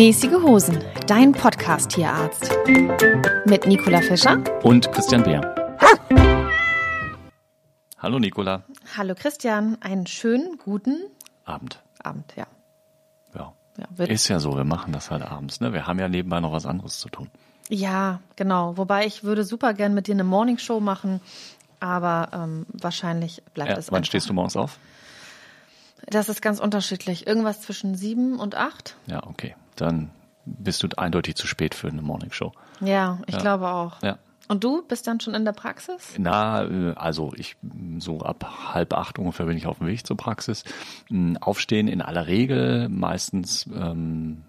Mäßige Hosen, dein Podcast-Tierarzt. Mit Nicola Fischer Und Christian Beer. Hallo Nicola. Hallo Christian, einen schönen guten Abend. Abend, ja. Ja. Ja, Ist ja so, wir machen das halt abends. Ne? Wir haben ja nebenbei noch was anderes zu tun. ja, genau. Wobei ich würde super gern mit dir eine Morningshow machen, aber ähm, wahrscheinlich bleibt Ja, es wann einfach. stehst du morgens auf? Das ist ganz unterschiedlich. Irgendwas zwischen sieben und acht. Ja, okay. Dann bist du eindeutig zu spät für eine Morningshow. Ja, ich Ja. glaube auch. Ja. Und du bist dann schon in der Praxis? Na, äh, also ich so ab halb acht ungefähr bin ich auf dem Weg zur Praxis. Mm, Aufstehen in aller Regel meistens ähm,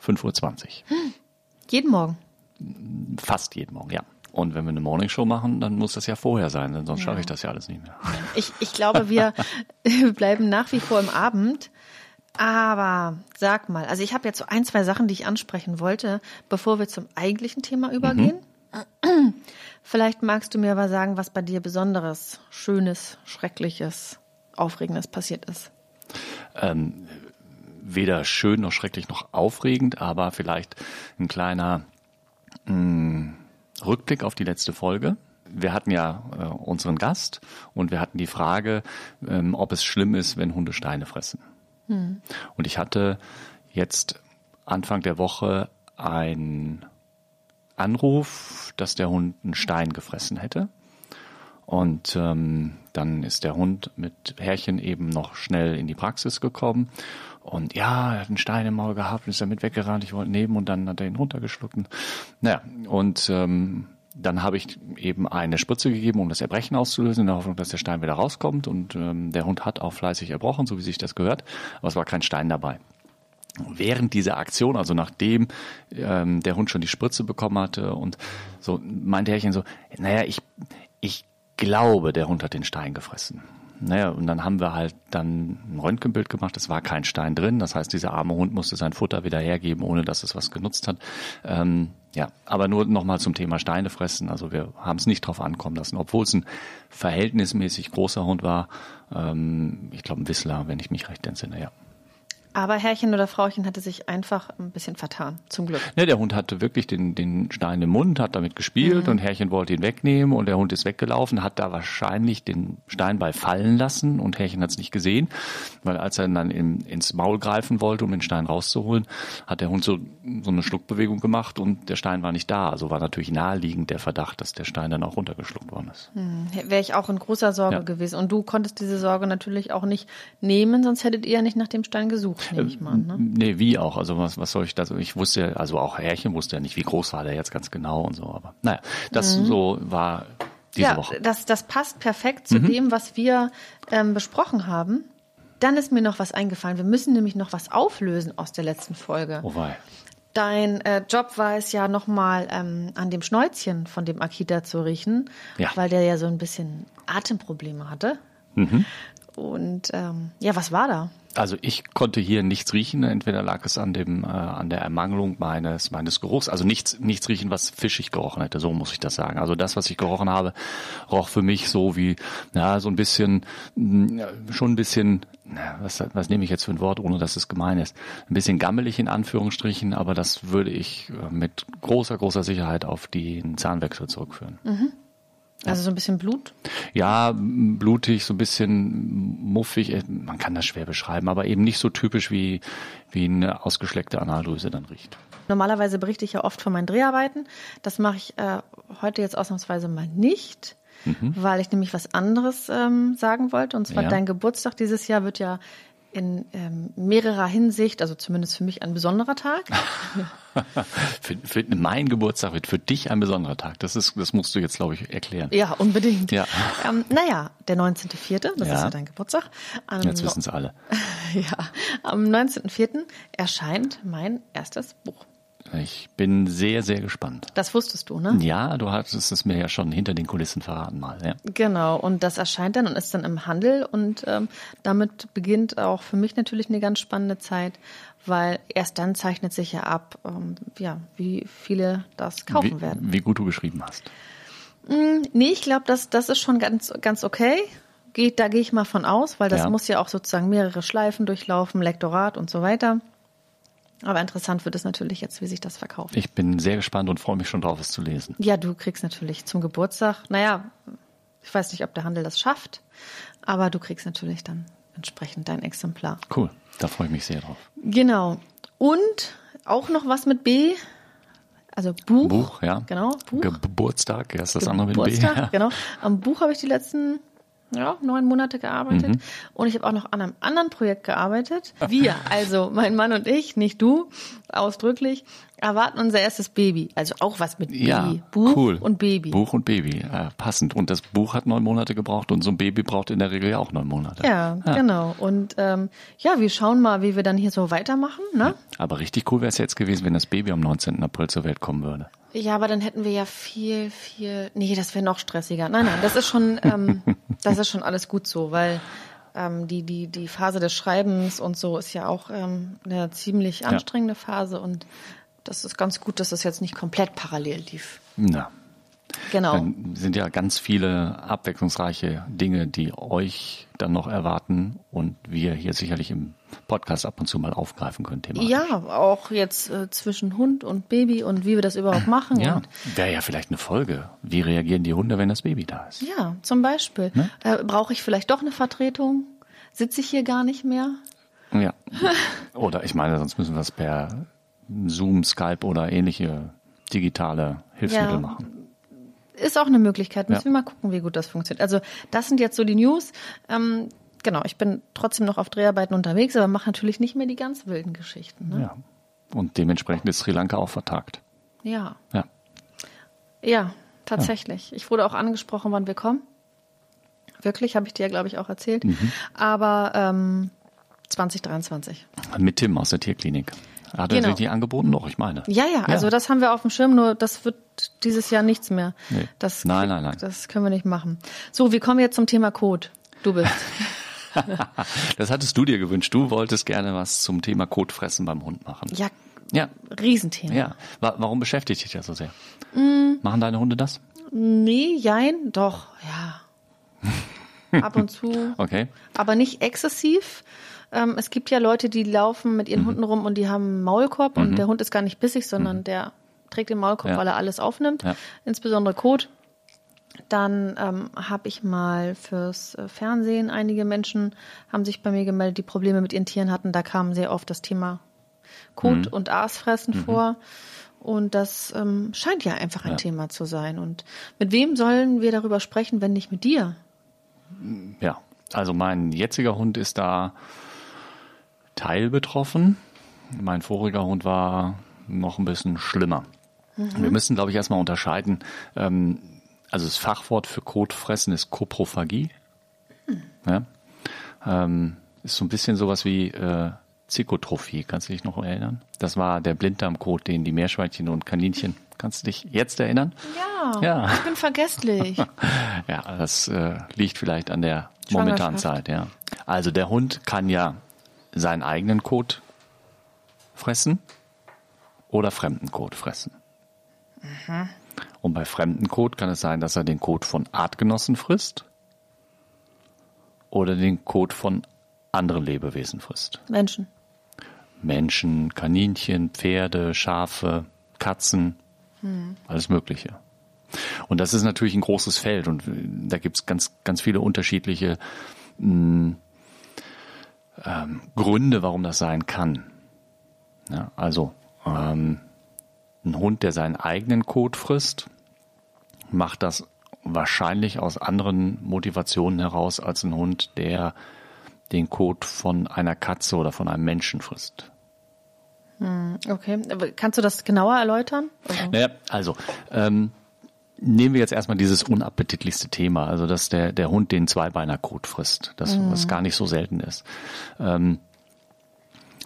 5.20 Uhr. Jeden Morgen. Fast jeden Morgen, ja. Und wenn wir eine Morningshow machen, dann muss das ja vorher sein, denn sonst schaffe ich das ja alles nicht mehr. Ich, ich glaube, wir bleiben nach wie vor im Abend. Aber sag mal, also ich habe jetzt so ein, zwei Sachen, die ich ansprechen wollte, bevor wir zum eigentlichen Thema übergehen. Vielleicht magst du mir aber sagen, was bei dir Besonderes, Schönes, Schreckliches, Aufregendes passiert ist. Ähm, weder schön noch schrecklich noch aufregend, aber vielleicht ein kleiner mh, Rückblick auf die letzte Folge. Wir hatten ja äh, unseren Gast und wir hatten die Frage, ähm, ob es schlimm ist, wenn Hunde Steine fressen. Und ich hatte jetzt Anfang der Woche einen Anruf, dass der Hund einen Stein gefressen hätte. Und ähm, dann ist der Hund mit Härchen eben noch schnell in die Praxis gekommen. Und ja, er hat einen Stein im Maul gehabt und ist damit weggerannt. Ich wollte nehmen und dann hat er ihn runtergeschluckt. Naja, und ähm, dann habe ich eben eine Spritze gegeben, um das Erbrechen auszulösen, in der Hoffnung, dass der Stein wieder rauskommt. Und ähm, der Hund hat auch fleißig erbrochen, so wie sich das gehört. Aber es war kein Stein dabei. Während dieser Aktion, also nachdem ähm, der Hund schon die Spritze bekommen hatte und so meinte Härchen so, naja, ich, ich glaube, der Hund hat den Stein gefressen. Naja, und dann haben wir halt dann ein Röntgenbild gemacht, es war kein Stein drin. Das heißt, dieser arme Hund musste sein Futter wieder hergeben, ohne dass es was genutzt hat. Ähm, ja, aber nur nochmal zum Thema Steine fressen. Also wir haben es nicht drauf ankommen lassen, obwohl es ein verhältnismäßig großer Hund war. Ähm, ich glaube ein Whistler, wenn ich mich recht entsinne, ja. Aber Herrchen oder Frauchen hatte sich einfach ein bisschen vertan, zum Glück. Ja, der Hund hatte wirklich den, den Stein im Mund, hat damit gespielt und Herrchen wollte ihn wegnehmen und der Hund ist weggelaufen, hat da wahrscheinlich den Steinball fallen lassen und Herrchen hat es nicht gesehen, weil als er dann in, ins Maul greifen wollte, um den Stein rauszuholen, hat der Hund so, so eine Schluckbewegung gemacht und der Stein war nicht da. Also war natürlich naheliegend der Verdacht, dass der Stein dann auch runtergeschluckt worden ist. Wäre ich auch in großer Sorge Ja. gewesen. Und du konntest diese Sorge natürlich auch nicht nehmen, sonst hättet ihr ja nicht nach dem Stein gesucht, nehme ich mal. Ne? Nee, wie auch. Also was, was soll ich da so? Ich wusste, ja- also auch Herrchen wusste ja nicht, wie groß war der jetzt ganz genau und so. Aber naja, das so war diese ja, Woche. Das, das passt perfekt zu dem, was wir ähm, besprochen haben. Dann ist mir noch was eingefallen. Wir müssen nämlich noch was auflösen aus der letzten Folge. Oh wei. Dein äh, Job war es ja nochmal ähm, an dem Schnäuzchen von dem Akita zu riechen, Ja. weil der ja so ein bisschen Atemprobleme hatte. Mhm. Und ähm, ja, was war da? Also ich konnte hier nichts riechen. Entweder lag es an dem äh, an der Ermangelung meines meines Geruchs. Also nichts nichts riechen, was fischig gerochen hätte. So muss ich das sagen. Also das, was ich gerochen habe, roch für mich so wie ja so ein bisschen mh, schon ein bisschen was was nehme ich jetzt für ein Wort, ohne dass es gemein ist. Ein bisschen gammelig in Anführungsstrichen, aber das würde ich äh, mit großer großer Sicherheit auf den Zahnwechsel zurückführen. Also so ein bisschen Blut? Ja, blutig, so ein bisschen muffig, äh, man kann das schwer beschreiben, aber eben nicht so typisch wie, wie eine ausgeschleckte Analdrüse dann riecht. Normalerweise berichte ich ja oft von meinen Dreharbeiten. Das mache ich äh, heute jetzt ausnahmsweise mal nicht, weil ich nämlich was anderes ähm, sagen wollte. Und zwar Ja. dein Geburtstag dieses Jahr wird ja in ähm, mehrerer Hinsicht, also zumindest für mich ein besonderer Tag. Für, für mein Geburtstag wird für dich ein besonderer Tag. Das ist, das musst du jetzt, glaube ich, erklären. Ja, unbedingt. Ja. Ähm, naja, der 19.04., das Ja. ist ja dein Geburtstag. Ähm, Jetzt wissen es alle. Ja, am 19.04. erscheint mein erstes Buch. Ich bin sehr, sehr gespannt. Das wusstest du, ne? Ja, du hattest es mir ja schon hinter den Kulissen verraten mal. Ja. Genau, und das erscheint dann und ist dann im Handel und ähm, damit beginnt auch für mich natürlich eine ganz spannende Zeit, weil erst dann zeichnet sich ja ab, ähm, ja, wie viele das kaufen wie, werden. Wie gut du geschrieben hast. Mm, nee, ich glaube, das, das ist schon ganz, ganz okay. Geht, da gehe ich mal von aus, weil das Ja. muss ja auch sozusagen mehrere Schleifen durchlaufen, Lektorat und so weiter. Aber interessant wird es natürlich jetzt, wie sich das verkauft. Ich bin sehr gespannt und freue mich schon drauf, es zu lesen. Ja, du kriegst natürlich zum Geburtstag, naja, ich weiß nicht, ob der Handel das schafft, aber du kriegst natürlich dann entsprechend dein Exemplar. Cool, da freue ich mich sehr drauf. Genau. Und auch noch was mit B, also Buch. Buch, ja. Genau, Buch. Geburtstag, ja, ist das andere mit B. Geburtstag, Ja. genau. Am Buch habe ich die letzten ja, neun Monate gearbeitet. Mhm. Und ich habe auch noch an einem anderen Projekt gearbeitet. Wir, also mein Mann und ich, nicht du, ausdrücklich, erwarten unser erstes Baby. Also auch was mit Ja, B. Buch cool. und Baby. Buch und Baby, äh, passend. Und das Buch hat neun Monate gebraucht und so ein Baby braucht in der Regel ja auch neun Monate. Ja, genau. Und ähm, ja, wir schauen mal, wie wir dann hier so weitermachen. Ne? Aber richtig cool wäre es jetzt gewesen, wenn das Baby am 19. April zur Welt kommen würde. Ja, aber dann hätten wir ja viel, viel. Nee, das wäre noch stressiger. Nein, nein, das ist schon, ähm, das ist schon alles gut so, weil ähm, die, die, die Phase des Schreibens und so ist ja auch ähm, eine ziemlich anstrengende Phase und das ist ganz gut, dass das jetzt nicht komplett parallel lief. Na, Genau. dann sind ja ganz viele abwechslungsreiche Dinge, die euch dann noch erwarten und wir hier sicherlich im Podcast ab und zu mal aufgreifen können. Thema. Ja, auch jetzt äh, zwischen Hund und Baby und wie wir das überhaupt machen. Ja, wäre ja vielleicht eine Folge. Wie reagieren die Hunde, wenn das Baby da ist? Ja, zum Beispiel. Ne? Äh, Brauche ich vielleicht doch eine Vertretung? Sitze ich hier gar nicht mehr? Ja. Oder ich meine, sonst müssen wir es per Zoom, Skype oder ähnliche digitale Hilfsmittel Ja. machen. Ist auch eine Möglichkeit. Müssen Ja. wir mal gucken, wie gut das funktioniert. Also das sind jetzt so die News. Ähm, genau, ich bin trotzdem noch auf Dreharbeiten unterwegs, aber mache natürlich nicht mehr die ganz wilden Geschichten. Ne? Ja. Und dementsprechend ist Sri Lanka auch vertagt. Ja. Ja. ja, tatsächlich. Ich wurde auch angesprochen, wann wir kommen. Wirklich, habe ich dir, glaube ich, auch erzählt. Mhm. Aber ähm, 2023. Mit Tim aus der Tierklinik. Hat Genau. er sich die angeboten? Doch, ich meine. Ja, ja, also das haben wir auf dem Schirm, nur das wird dieses Jahr nichts mehr. Nee. Das, Nein, nein, nein. Das können wir nicht machen. So, wir kommen jetzt zum Thema Code. Du bist. Das hattest du dir gewünscht. Du wolltest gerne was zum Thema Kotfressen beim Hund machen. ja, Ja. Riesenthema. Ja. Wa- Warum beschäftigt dich das so sehr? Mm. Machen deine Hunde das? Nee, jein, doch, ja. Ab und zu. Okay. Aber nicht exzessiv. Ähm, es gibt ja Leute, die laufen mit Mhm. ihren Hunden rum und die haben einen Maulkorb und der Hund ist gar nicht bissig, sondern der trägt den Maulkorb, Ja. weil er alles aufnimmt, Ja. insbesondere Kot. Dann ähm, habe ich mal fürs äh, Fernsehen, einige Menschen haben sich bei mir gemeldet, die Probleme mit ihren Tieren hatten. Da kam sehr oft das Thema Kot Mhm. und Aasfressen vor. Und das ähm, scheint ja einfach ein Thema zu sein. Und mit wem sollen wir darüber sprechen, wenn nicht mit dir? Ja. Also mein jetziger Hund ist da teilbetroffen. Mein voriger Hund war noch ein bisschen schlimmer. Wir müssen, glaube ich, erstmal unterscheiden. Ähm, also das Fachwort für Kotfressen ist Koprophagie. Ja? Ähm, ist so ein bisschen sowas wie äh, Zikotrophie. Kannst du dich noch erinnern? Das war der Blinddarmkot, den die Meerschweinchen und Kaninchen. Kannst du dich jetzt erinnern? Ja, Ja. ich bin vergesslich. Ja, das äh, liegt vielleicht an der momentanen. Zeit, ja. Also der Hund kann ja seinen eigenen Kot fressen oder fremden Kot fressen. Und bei fremden Kot kann es sein, dass er den Kot von Artgenossen frisst oder den Kot von anderen Lebewesen frisst. Menschen. Menschen, Kaninchen, Pferde, Schafe, Katzen, alles Mögliche. Und das ist natürlich ein großes Feld und äh, da gibt's ganz, ganz viele unterschiedliche mh, ähm, Gründe, warum das sein kann. Ja, also ähm, ein Hund, der seinen eigenen Kot frisst, macht das wahrscheinlich aus anderen Motivationen heraus als ein Hund, der den Kot von einer Katze oder von einem Menschen frisst. Okay, aber kannst du das genauer erläutern? Naja, also ähm, nehmen wir jetzt erstmal dieses unappetitlichste Thema, also dass der, der Hund den Zweibeinerkot frisst, das was gar nicht so selten ist. Ähm,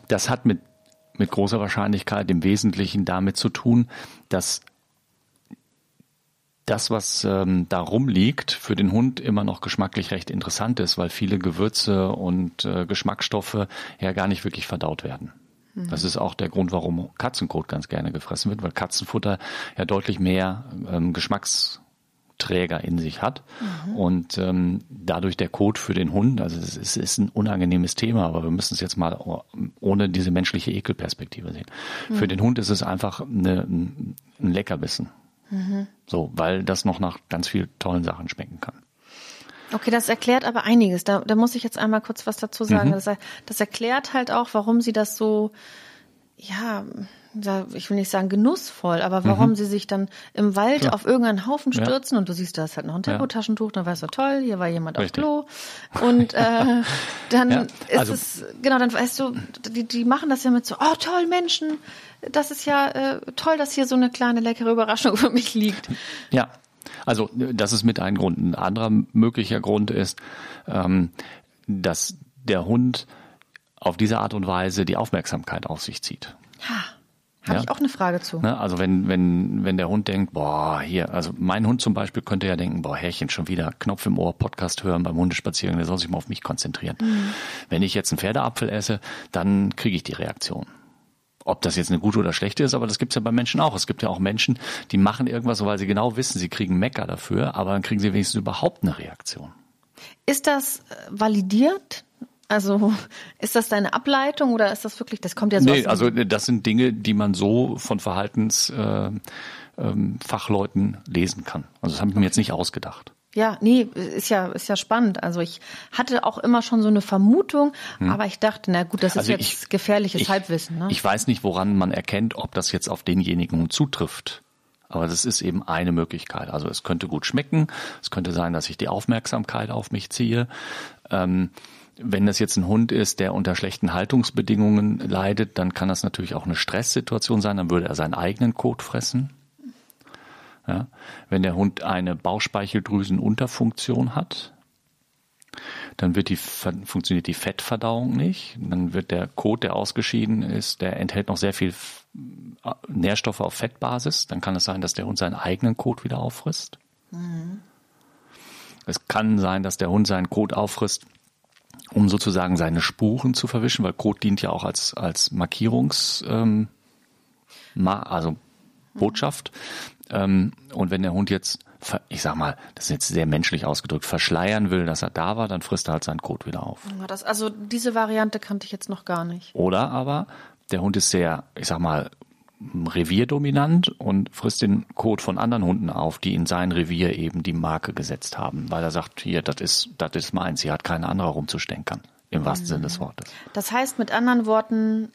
das hat mit, mit großer Wahrscheinlichkeit im Wesentlichen damit zu tun, dass das, was ähm, da rumliegt, für den Hund immer noch geschmacklich recht interessant ist, weil viele Gewürze und äh, Geschmacksstoffe ja gar nicht wirklich verdaut werden. Das ist auch der Grund, warum Katzenkot ganz gerne gefressen wird, weil Katzenfutter ja deutlich mehr ähm, Geschmacksträger in sich hat mhm. und ähm, dadurch der Kot für den Hund, also es ist, ist, ein unangenehmes Thema, aber wir müssen es jetzt mal ohne diese menschliche Ekelperspektive sehen. Mhm. Für den Hund ist es einfach eine, ein Leckerbissen. Mhm. So, weil das noch nach ganz vielen tollen Sachen schmecken kann. Okay, das erklärt aber einiges. Da, da muss ich jetzt einmal kurz was dazu sagen. Mhm. Das, das erklärt halt auch, warum sie das so, ja, ich will nicht sagen genussvoll, aber warum mhm. sie sich dann im Wald Klar. auf irgendeinen Haufen stürzen ja. und du siehst, da ist halt noch ein Tempotaschentuch, dann weißt du, toll, hier war jemand Richtig. auf Klo. Und äh, dann ja, also ist es, genau, dann weißt du, die, die machen das ja mit so, oh toll, Menschen, das ist ja äh, toll, dass hier so eine kleine leckere Überraschung für mich liegt. Ja, also das ist mit ein Grund. Ein anderer möglicher Grund ist, ähm, dass der Hund auf diese Art und Weise die Aufmerksamkeit auf sich zieht. Ha. Habe ja? ich auch eine Frage zu. Ne? Also wenn, wenn, wenn der Hund denkt, boah, hier, also mein Hund zum Beispiel könnte ja denken, boah, Herrchen, schon wieder Knopf im Ohr, Podcast hören beim Hundespaziergang, der soll sich mal auf mich konzentrieren. Mhm. Wenn ich jetzt einen Pferdeapfel esse, dann kriege ich die Reaktion. Ob das jetzt eine gute oder schlechte ist, aber das gibt's ja bei Menschen auch. Es gibt ja auch Menschen, die machen irgendwas, weil sie genau wissen, sie kriegen Mecker dafür, aber dann kriegen sie wenigstens überhaupt eine Reaktion. Ist das äh, validiert? Also ist das deine Ableitung oder ist das wirklich, das kommt ja so Nee, also das sind Dinge, die man so von Verhaltensfachleuten äh, ähm, lesen kann. Also das habe ich mir jetzt nicht ausgedacht. Ja, nee, ist ja, ist ja spannend. Also ich hatte auch immer schon so eine Vermutung, hm. aber ich dachte, na gut, das ist also jetzt ich, gefährliches ich, Halbwissen. Ne? Ich weiß nicht, woran man erkennt, ob das jetzt auf denjenigen zutrifft. Aber das ist eben eine Möglichkeit. Also es könnte gut schmecken. Es könnte sein, dass ich die Aufmerksamkeit auf mich ziehe. Ähm, wenn das jetzt ein Hund ist, der unter schlechten Haltungsbedingungen leidet, dann kann das natürlich auch eine Stresssituation sein. Dann würde er seinen eigenen Kot fressen. Ja? Wenn der Hund eine Bauchspeicheldrüsenunterfunktion hat, dann wird die, funktioniert die Fettverdauung nicht. Dann wird der Kot, der ausgeschieden ist, der enthält noch sehr viel Nährstoffe auf Fettbasis. Dann kann es sein, dass der Hund seinen eigenen Kot wieder auffrisst. Mhm. Es kann sein, dass der Hund seinen Kot auffrisst, um sozusagen seine Spuren zu verwischen, weil Kot dient ja auch als, als Markierungs, ähm, also Botschaft. Ähm, und wenn der Hund jetzt, ich sag mal, das ist jetzt sehr menschlich ausgedrückt, verschleiern will, dass er da war, dann frisst er halt seinen Kot wieder auf. Das, also diese Variante kannte ich jetzt noch gar nicht. Oder aber der Hund ist sehr, ich sag mal, revierdominant und frisst den Kot von anderen Hunden auf, die in sein Revier eben die Marke gesetzt haben, weil er sagt, hier, das ist, das ist meins, hier hat kein anderer rumzustänkern, im wahrsten mhm. Sinne des Wortes. Das heißt mit anderen Worten,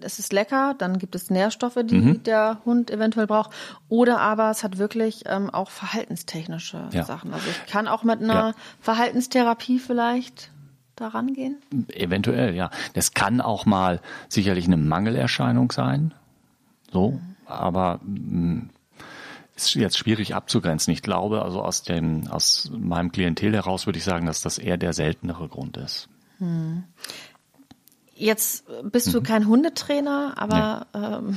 es ist lecker, dann gibt es Nährstoffe, die mhm. der Hund eventuell braucht. Oder aber es hat wirklich ähm, auch verhaltenstechnische ja. Sachen. Also ich kann auch mit einer ja. Verhaltenstherapie vielleicht daran gehen? Eventuell, ja. Das kann auch mal sicherlich eine Mangelerscheinung sein. So, mhm. aber mh, mm, ist jetzt schwierig abzugrenzen. Ich glaube, also aus dem, aus meinem Klientel heraus würde ich sagen, dass das eher der seltenere Grund ist. Hm. Jetzt bist du mhm. kein Hundetrainer, aber nee. ähm,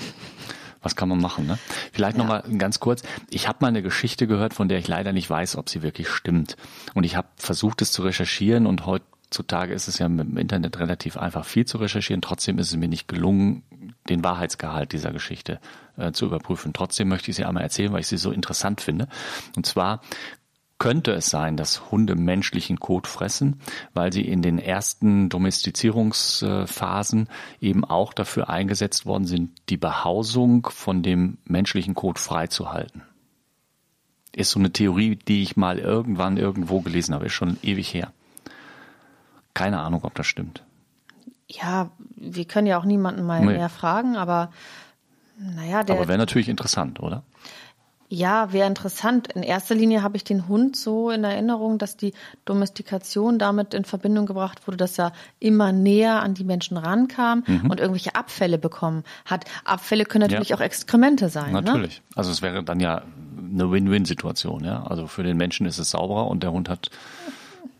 was kann man machen? Ne? Vielleicht ja. noch mal ganz kurz. Ich habe mal eine Geschichte gehört, von der ich leider nicht weiß, ob sie wirklich stimmt. Und ich habe versucht, es zu recherchieren und heutzutage ist es ja im Internet relativ einfach viel zu recherchieren. Trotzdem ist es mir nicht gelungen, den Wahrheitsgehalt dieser Geschichte äh, zu überprüfen. Trotzdem möchte ich sie einmal erzählen, weil ich sie so interessant finde. Und zwar könnte es sein, dass Hunde menschlichen Kot fressen, weil sie in den ersten Domestizierungsphasen eben auch dafür eingesetzt worden sind, die Behausung von dem menschlichen Kot freizuhalten. Ist so eine Theorie, die ich mal irgendwann irgendwo gelesen habe, ist schon ewig her. Keine Ahnung, ob das stimmt. Ja, wir können ja auch niemanden mal nee. mehr fragen, aber naja, der. Aber wäre natürlich interessant, oder? Ja, wäre interessant. In erster Linie habe ich den Hund so in Erinnerung, dass die Domestikation damit in Verbindung gebracht wurde, dass er immer näher an die Menschen rankam mhm. und irgendwelche Abfälle bekommen hat. Abfälle können natürlich ja. auch Exkremente sein. Ne? Natürlich. Ne? Also es wäre dann ja eine Win-Win-Situation, ja. Also für den Menschen ist es sauberer und der Hund hat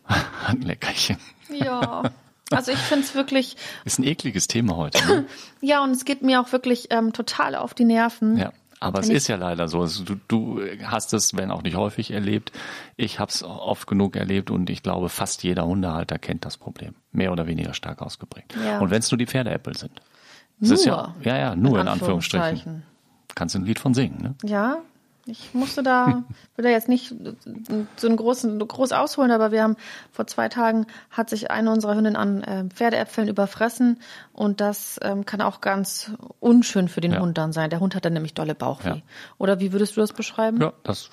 ein Leckerchen. Ja. Also ich finde es wirklich. Ist ein ekliges Thema heute. Ne? ja, und es geht mir auch wirklich ähm, total auf die Nerven. Ja. Aber es ist ja leider so. Du, du hast es, wenn auch nicht häufig erlebt. Ich habe es oft genug erlebt und ich glaube, fast jeder Hundehalter kennt das Problem. Mehr oder weniger stark ausgeprägt. Ja. Und wenn es nur die Pferdeäppel sind. Nur? Ist ja, ja, ja, nur in, in Anführungsstrichen. Kannst du ein Lied von singen, ne? Ja, ich musste da, will da jetzt nicht so einen großen, groß ausholen, aber wir haben vor zwei Tagen hat sich eine unserer Hündinnen an äh, Pferdeäpfeln überfressen und das ähm, kann auch ganz unschön für den ja. Hund dann sein. Der Hund hat dann nämlich dolle Bauchweh. Ja. Oder wie würdest du das beschreiben? Ja, das,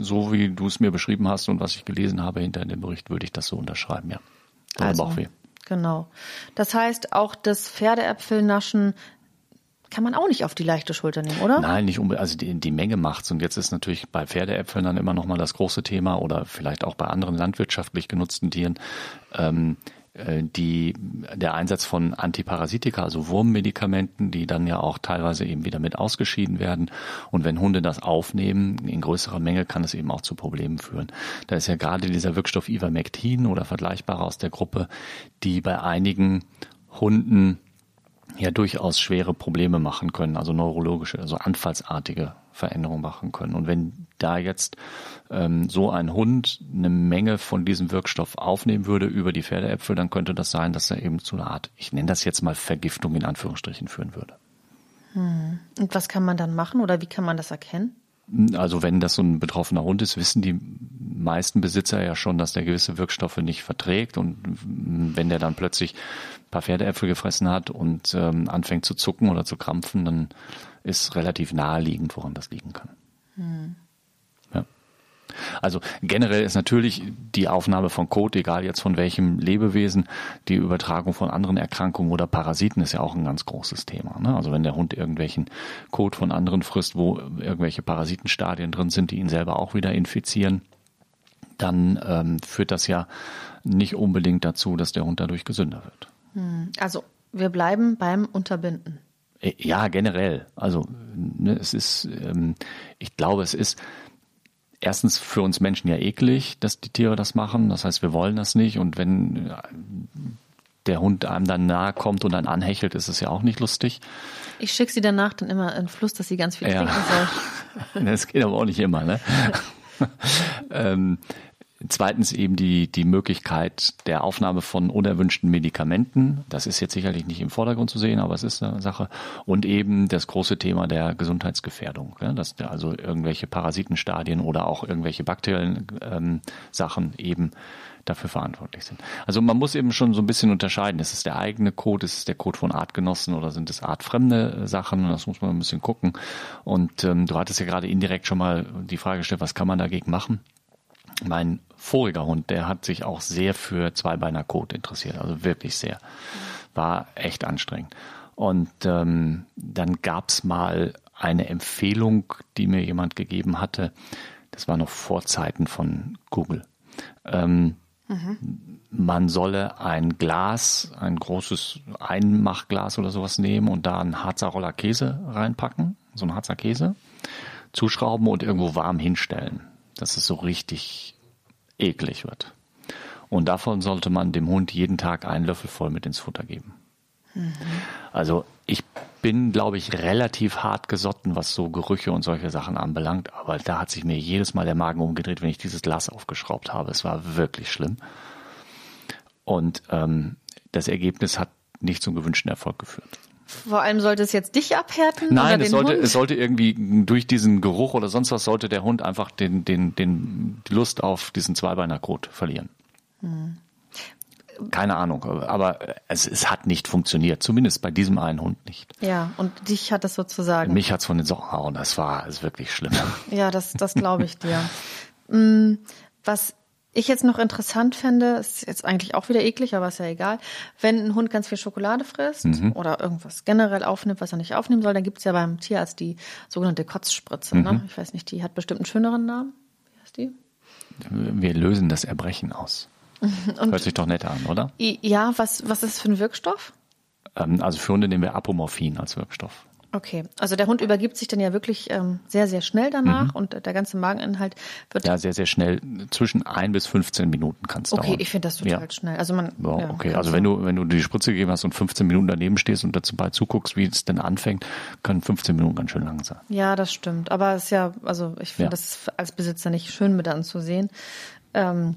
so wie du es mir beschrieben hast und was ich gelesen habe hinter in dem Bericht, würde ich das so unterschreiben, ja. Dolle also, Bauchweh. Genau. Das heißt, auch das Pferdeäpfelnaschen kann man auch nicht auf die leichte Schulter nehmen, oder? Nein, nicht unbedingt. Also die, die Menge macht's. Und jetzt ist natürlich bei Pferdeäpfeln dann immer noch mal das große Thema oder vielleicht auch bei anderen landwirtschaftlich genutzten Tieren. Ähm, äh, die, der Einsatz von Antiparasitika, also Wurmmedikamenten, die dann ja auch teilweise eben wieder mit ausgeschieden werden. Und wenn Hunde das aufnehmen, in größerer Menge, kann es eben auch zu Problemen führen. Da ist ja gerade dieser Wirkstoff Ivermectin oder vergleichbare aus der Gruppe, die bei einigen Hunden ja durchaus schwere Probleme machen können, also neurologische, also anfallsartige Veränderungen machen können. Und wenn da jetzt ähm, so ein Hund eine Menge von diesem Wirkstoff aufnehmen würde über die Pferdeäpfel, dann könnte das sein, dass er eben zu einer Art, ich nenne das jetzt mal Vergiftung in Anführungsstrichen führen würde. Hm. Und was kann man dann machen oder wie kann man das erkennen? Also wenn das so ein betroffener Hund ist, wissen die meisten Besitzer ja schon, dass der gewisse Wirkstoffe nicht verträgt. Und wenn der dann plötzlich ein paar Pferdeäpfel gefressen hat und ähm, anfängt zu zucken oder zu krampfen, dann ist relativ naheliegend, woran das liegen kann. Hm. Also generell ist natürlich die Aufnahme von Kot, egal jetzt von welchem Lebewesen, die Übertragung von anderen Erkrankungen oder Parasiten ist ja auch ein ganz großes Thema. Ne? Also wenn der Hund irgendwelchen Kot von anderen frisst, wo irgendwelche Parasitenstadien drin sind, die ihn selber auch wieder infizieren, dann ähm, führt das ja nicht unbedingt dazu, dass der Hund dadurch gesünder wird. Hm. Also wir bleiben beim Unterbinden. Äh, ja, generell. Also ne, es ist, ähm, ich glaube, es ist erstens für uns Menschen ja eklig, dass die Tiere das machen. Das heißt, wir wollen das nicht. Und wenn der Hund einem dann nahe kommt und dann anhechelt, ist es ja auch nicht lustig. Ich schicke sie danach dann immer in den Fluss, dass sie ganz viel ja. trinken soll. das geht aber auch nicht immer, ne? ähm, Zweitens eben die, die Möglichkeit der Aufnahme von unerwünschten Medikamenten. Das ist jetzt sicherlich nicht im Vordergrund zu sehen, aber es ist eine Sache. Und eben das große Thema der Gesundheitsgefährdung, ja, dass also irgendwelche Parasitenstadien oder auch irgendwelche bakteriellen ähm, Sachen eben dafür verantwortlich sind. Also man muss eben schon so ein bisschen unterscheiden. Ist es der eigene Code, ist es der Code von Artgenossen oder sind es artfremde Sachen? Das muss man ein bisschen gucken. Und ähm, du hattest ja gerade indirekt schon mal die Frage gestellt, was kann man dagegen machen? Mein voriger Hund, der hat sich auch sehr für Zweibeiner Kot interessiert, also wirklich sehr. War echt anstrengend. Und ähm, dann gab's mal eine Empfehlung, die mir jemand gegeben hatte. Das war noch vor Zeiten von Google. Ähm, mhm. Man solle ein Glas, ein großes Einmachglas oder sowas nehmen und da einen Harzer Roller Käse reinpacken, so ein Harzer Käse, zuschrauben und irgendwo warm hinstellen. Das ist so richtig eklig wird. Und davon sollte man dem Hund jeden Tag einen Löffel voll mit ins Futter geben. Mhm. Also ich bin, glaube ich, relativ hart gesotten, was so Gerüche und solche Sachen anbelangt. Aber da hat sich mir jedes Mal der Magen umgedreht, wenn ich dieses Glas aufgeschraubt habe. Es war wirklich schlimm. Und ähm, das Ergebnis hat nicht zum gewünschten Erfolg geführt. Vor allem sollte es jetzt dich abhärten? Nein, es sollte, Hund? es sollte irgendwie durch diesen Geruch oder sonst was sollte der Hund einfach den, den, den, die Lust auf diesen Zweibeinerkot verlieren. Hm. Keine Ahnung, aber es, es hat nicht funktioniert, zumindest bei diesem einen Hund nicht. Ja, und dich hat es sozusagen. Mich hat es von den Socken gehauen, das war ist wirklich schlimm. Ja, das, das glaube ich dir. Hm, was ich jetzt noch interessant fände, ist jetzt eigentlich auch wieder eklig, aber ist ja egal, wenn ein Hund ganz viel Schokolade frisst mhm. oder irgendwas generell aufnimmt, was er nicht aufnehmen soll, dann gibt es ja beim Tierarzt die sogenannte Kotzspritze. Ne? Mhm. Ne? Ich weiß nicht, die hat bestimmt einen schöneren Namen. Wie heißt die? Wir lösen das Erbrechen aus. Und Hört sich doch nett an, oder? Ja, was, was ist das für ein Wirkstoff? Ähm, also für Hunde nehmen wir Apomorphin als Wirkstoff. Okay, also der Hund übergibt sich dann ja wirklich ähm, sehr, sehr schnell danach mhm. und der ganze Mageninhalt wird. Ja, sehr, sehr schnell. Zwischen ein bis 15 Minuten kann es okay, dauern. Okay, ich finde das total ja. schnell. Also man. Ja, okay, also wenn du, wenn du die Spritze gegeben hast und 15 Minuten daneben stehst und dazu bei zuguckst, wie es denn anfängt, können 15 Minuten ganz schön lang sein. Ja, das stimmt. Aber es ist ja, also ich finde ja. das als Besitzer nicht schön mit anzusehen. Ähm,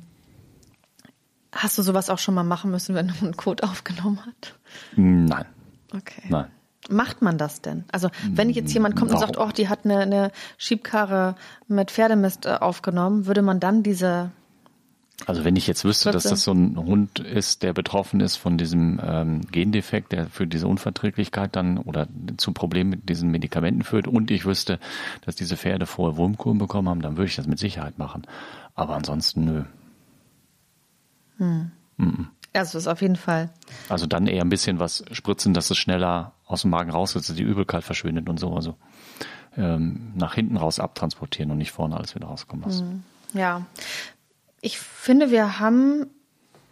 hast du sowas auch schon mal machen müssen, wenn du einen Code aufgenommen hat? Nein. Okay. Nein macht man das denn? Also wenn jetzt jemand kommt und sagt, oh, die hat eine, eine Schiebkarre mit Pferdemist äh, aufgenommen, würde man dann diese also wenn ich jetzt wüsste, dass das so ein Hund ist, der betroffen ist von diesem ähm, Gendefekt, der für diese Unverträglichkeit dann oder zu Problemen mit diesen Medikamenten führt und ich wüsste, dass diese Pferde vorher Wurmkuren bekommen haben, dann würde ich das mit Sicherheit machen. Aber ansonsten nö. Hm. Mm -mm. Also ist auf jeden Fall. Also dann eher ein bisschen was spritzen, dass es schneller aus dem Magen raus dass die Übelkeit verschwindet und so. Also ähm, nach hinten raus abtransportieren und nicht vorne alles wieder rauskommen lassen. Mhm. Ja. Ich finde, wir haben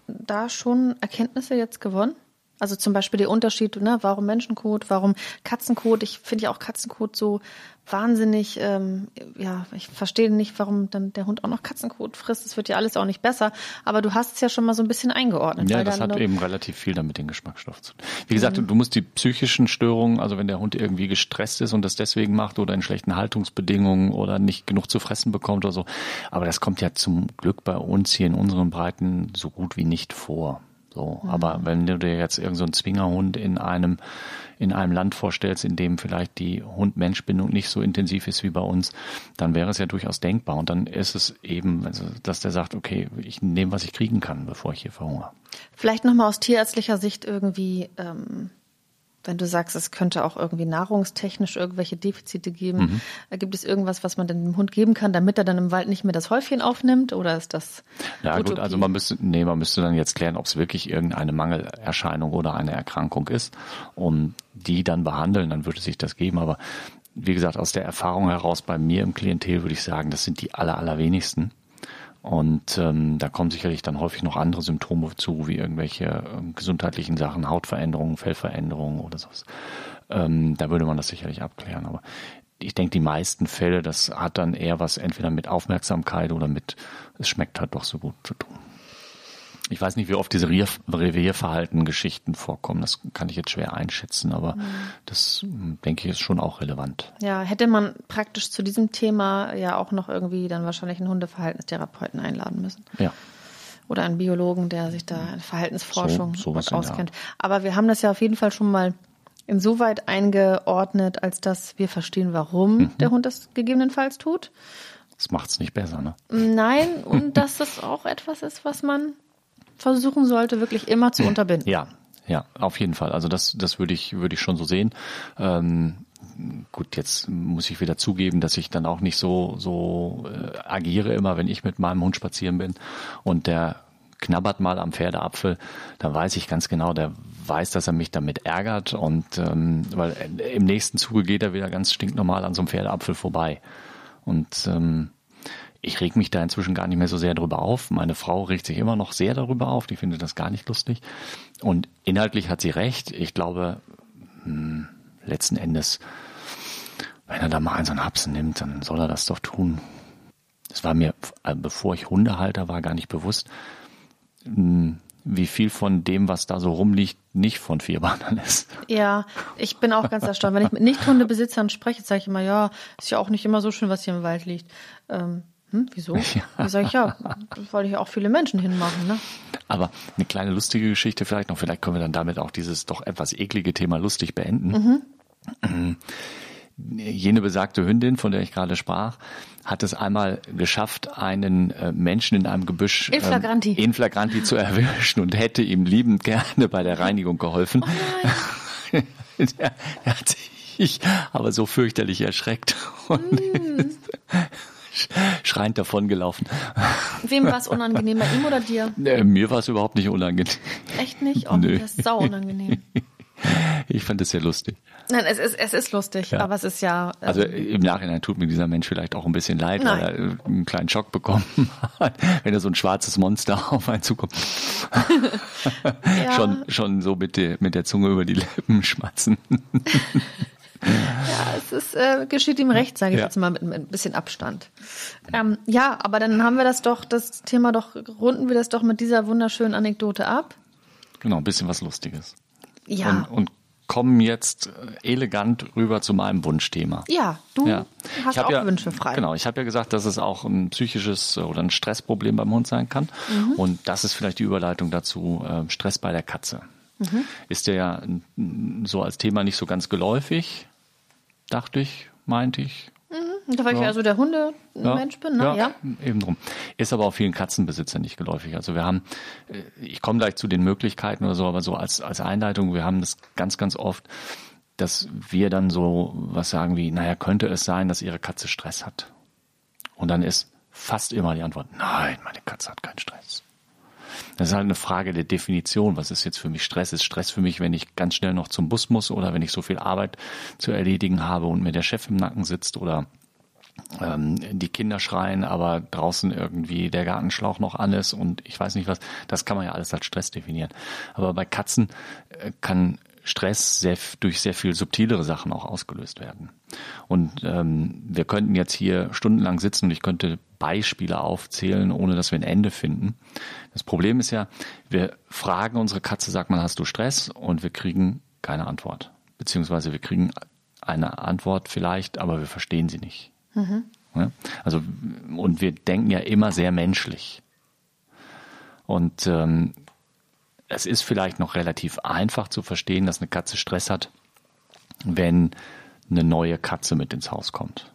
da schon Erkenntnisse jetzt gewonnen. Also zum Beispiel der Unterschied, ne, warum Menschenkot, warum Katzenkot. Ich finde ja auch Katzenkot so wahnsinnig, ähm, ja, ich verstehe nicht, warum dann der Hund auch noch Katzenkot frisst. Das wird ja alles auch nicht besser. Aber du hast es ja schon mal so ein bisschen eingeordnet. Ja, das hat eben relativ viel damit den Geschmacksstoff zu tun. Wie gesagt, mhm. du musst die psychischen Störungen, also wenn der Hund irgendwie gestresst ist und das deswegen macht oder in schlechten Haltungsbedingungen oder nicht genug zu fressen bekommt oder so. Aber das kommt ja zum Glück bei uns hier in unseren Breiten so gut wie nicht vor. So, mhm. aber wenn du dir jetzt irgendeinen so Zwingerhund in einem in einem Land vorstellst, in dem vielleicht die Hund-Mensch-Bindung nicht so intensiv ist wie bei uns, dann wäre es ja durchaus denkbar. Und dann ist es eben, also, dass der sagt, okay, ich nehme, was ich kriegen kann, bevor ich hier verhungere. Vielleicht nochmal aus tierärztlicher Sicht irgendwie ähm, wenn du sagst, es könnte auch irgendwie nahrungstechnisch irgendwelche Defizite geben, mhm. gibt es irgendwas, was man dem Hund geben kann, damit er dann im Wald nicht mehr das Häufchen aufnimmt? Oder ist das? Ja Utopie? gut, also man müsste, nee, man müsste dann jetzt klären, ob es wirklich irgendeine Mangelerscheinung oder eine Erkrankung ist, um die dann behandeln, dann würde sich das geben. Aber wie gesagt, aus der Erfahrung heraus bei mir im Klientel würde ich sagen, das sind die aller, allerwenigsten. Und ähm, da kommen sicherlich dann häufig noch andere Symptome zu, wie irgendwelche ähm, gesundheitlichen Sachen, Hautveränderungen, Fellveränderungen oder sowas. Ähm, da würde man das sicherlich abklären. Aber ich denke, die meisten Fälle, das hat dann eher was entweder mit Aufmerksamkeit oder mit, es schmeckt halt doch so gut zu tun. Ich weiß nicht, wie oft diese Revierverhalten-Geschichten vorkommen. Das kann ich jetzt schwer einschätzen, aber mhm. das hm, denke ich ist schon auch relevant. Ja, hätte man praktisch zu diesem Thema ja auch noch irgendwie dann wahrscheinlich einen Hundeverhaltenstherapeuten einladen müssen. Ja. Oder einen Biologen, der sich da in Verhaltensforschung so, auskennt. Aber wir haben das ja auf jeden Fall schon mal insoweit eingeordnet, als dass wir verstehen, warum mhm. der Hund das gegebenenfalls tut. Das macht es nicht besser, ne? Nein, und dass das auch etwas ist, was man versuchen sollte, wirklich immer zu unterbinden. Ja, ja, auf jeden Fall. Also das, das würde ich, würde ich schon so sehen. Ähm, gut, jetzt muss ich wieder zugeben, dass ich dann auch nicht so, so äh, agiere immer, wenn ich mit meinem Hund spazieren bin und der knabbert mal am Pferdeapfel, dann weiß ich ganz genau, der weiß, dass er mich damit ärgert und ähm, weil im nächsten Zuge geht er wieder ganz stinknormal an so einem Pferdeapfel vorbei. Und ähm, ich reg mich da inzwischen gar nicht mehr so sehr drüber auf. Meine Frau regt sich immer noch sehr darüber auf. Die findet das gar nicht lustig. Und inhaltlich hat sie recht. Ich glaube, hm, letzten Endes, wenn er da mal einen so einen Hapsen nimmt, dann soll er das doch tun. Das war mir, äh, bevor ich Hundehalter war, gar nicht bewusst, hm, wie viel von dem, was da so rumliegt, nicht von Vierbeinern ist. Ja, ich bin auch ganz erstaunt. Wenn ich mit Nicht-Hundebesitzern spreche, sage ich immer, ja, ist ja auch nicht immer so schön, was hier im Wald liegt. Ähm, hm, wieso? Ja. Da sage ich ja, weil ich ja auch viele Menschen hinmachen. Ne? Aber eine kleine lustige Geschichte vielleicht noch. Vielleicht können wir dann damit auch dieses doch etwas eklige Thema lustig beenden. Mhm. Jene besagte Hündin, von der ich gerade sprach, hat es einmal geschafft, einen äh, Menschen in einem Gebüsch in flagranti. Ähm, in flagranti zu erwischen und hätte ihm liebend gerne bei der Reinigung geholfen. Oh der, der hat sich aber so fürchterlich erschreckt. Und mm schreiend davongelaufen. Wem war es unangenehm, bei ihm oder dir? Nee, mir war es überhaupt nicht unangenehm. Echt nicht? Oh, Nö. das ist sau unangenehm. Ich fand es sehr lustig. Nein, es ist, es ist lustig, ja. aber es ist ja. Ähm, also im Nachhinein tut mir dieser Mensch vielleicht auch ein bisschen leid, Nein. weil er äh, einen kleinen Schock bekommen hat, wenn er so ein schwarzes Monster auf einen zukommt. ja. schon, schon so mit der, mit der Zunge über die Lippen schmatzen. Das ist, äh, geschieht ihm recht, sage ich Ja. jetzt mal mit, mit ein bisschen Abstand. Ähm, ja, aber dann haben wir das doch, das Thema doch, runden wir das doch mit dieser wunderschönen Anekdote ab. Genau, ein bisschen was Lustiges. Ja. Und, und kommen jetzt elegant rüber zu meinem Wunschthema. ja, du Ja. hast auch ja, Wünsche frei. Genau, ich habe ja gesagt, dass es auch ein psychisches äh, oder ein Stressproblem beim Hund sein kann. Mhm. Und das ist vielleicht die Überleitung dazu, äh, Stress bei der Katze. Mhm. Ist der ja so als Thema nicht so ganz geläufig, dachte ich, meinte ich. Da weil ich Ja. also der Hunde-Mensch bin, ne? Ja. eben drum. Ist aber auch vielen Katzenbesitzern nicht geläufig. Also wir haben, äh, ich komme gleich zu den Möglichkeiten oder so, aber so als, als Einleitung, wir haben das ganz, ganz oft, dass wir dann so was sagen wie, naja, könnte es sein, dass ihre Katze Stress hat? Und dann ist fast immer die Antwort, nein, meine Katze hat keinen Stress. Das ist halt eine Frage der Definition. Was ist jetzt für mich Stress? Ist Stress für mich, wenn ich ganz schnell noch zum Bus muss oder wenn ich so viel Arbeit zu erledigen habe und mir der Chef im Nacken sitzt oder ähm, die Kinder schreien, aber draußen irgendwie der Gartenschlauch noch an ist und ich weiß nicht was. Das kann man ja alles als Stress definieren. Aber bei Katzen äh, kann Stress sehr, durch sehr viel subtilere Sachen auch ausgelöst werden. Und ähm, wir könnten jetzt hier stundenlang sitzen und ich könnte Beispiele aufzählen, ohne dass wir ein Ende finden. Das Problem ist ja, wir fragen unsere Katze, sag mal, hast du Stress? Und wir kriegen keine Antwort. Beziehungsweise wir kriegen eine Antwort vielleicht, aber wir verstehen sie nicht. Ja? Also, und wir denken ja immer sehr menschlich. Und ähm, es ist vielleicht noch relativ einfach zu verstehen, dass eine Katze Stress hat, wenn eine neue Katze mit ins Haus kommt.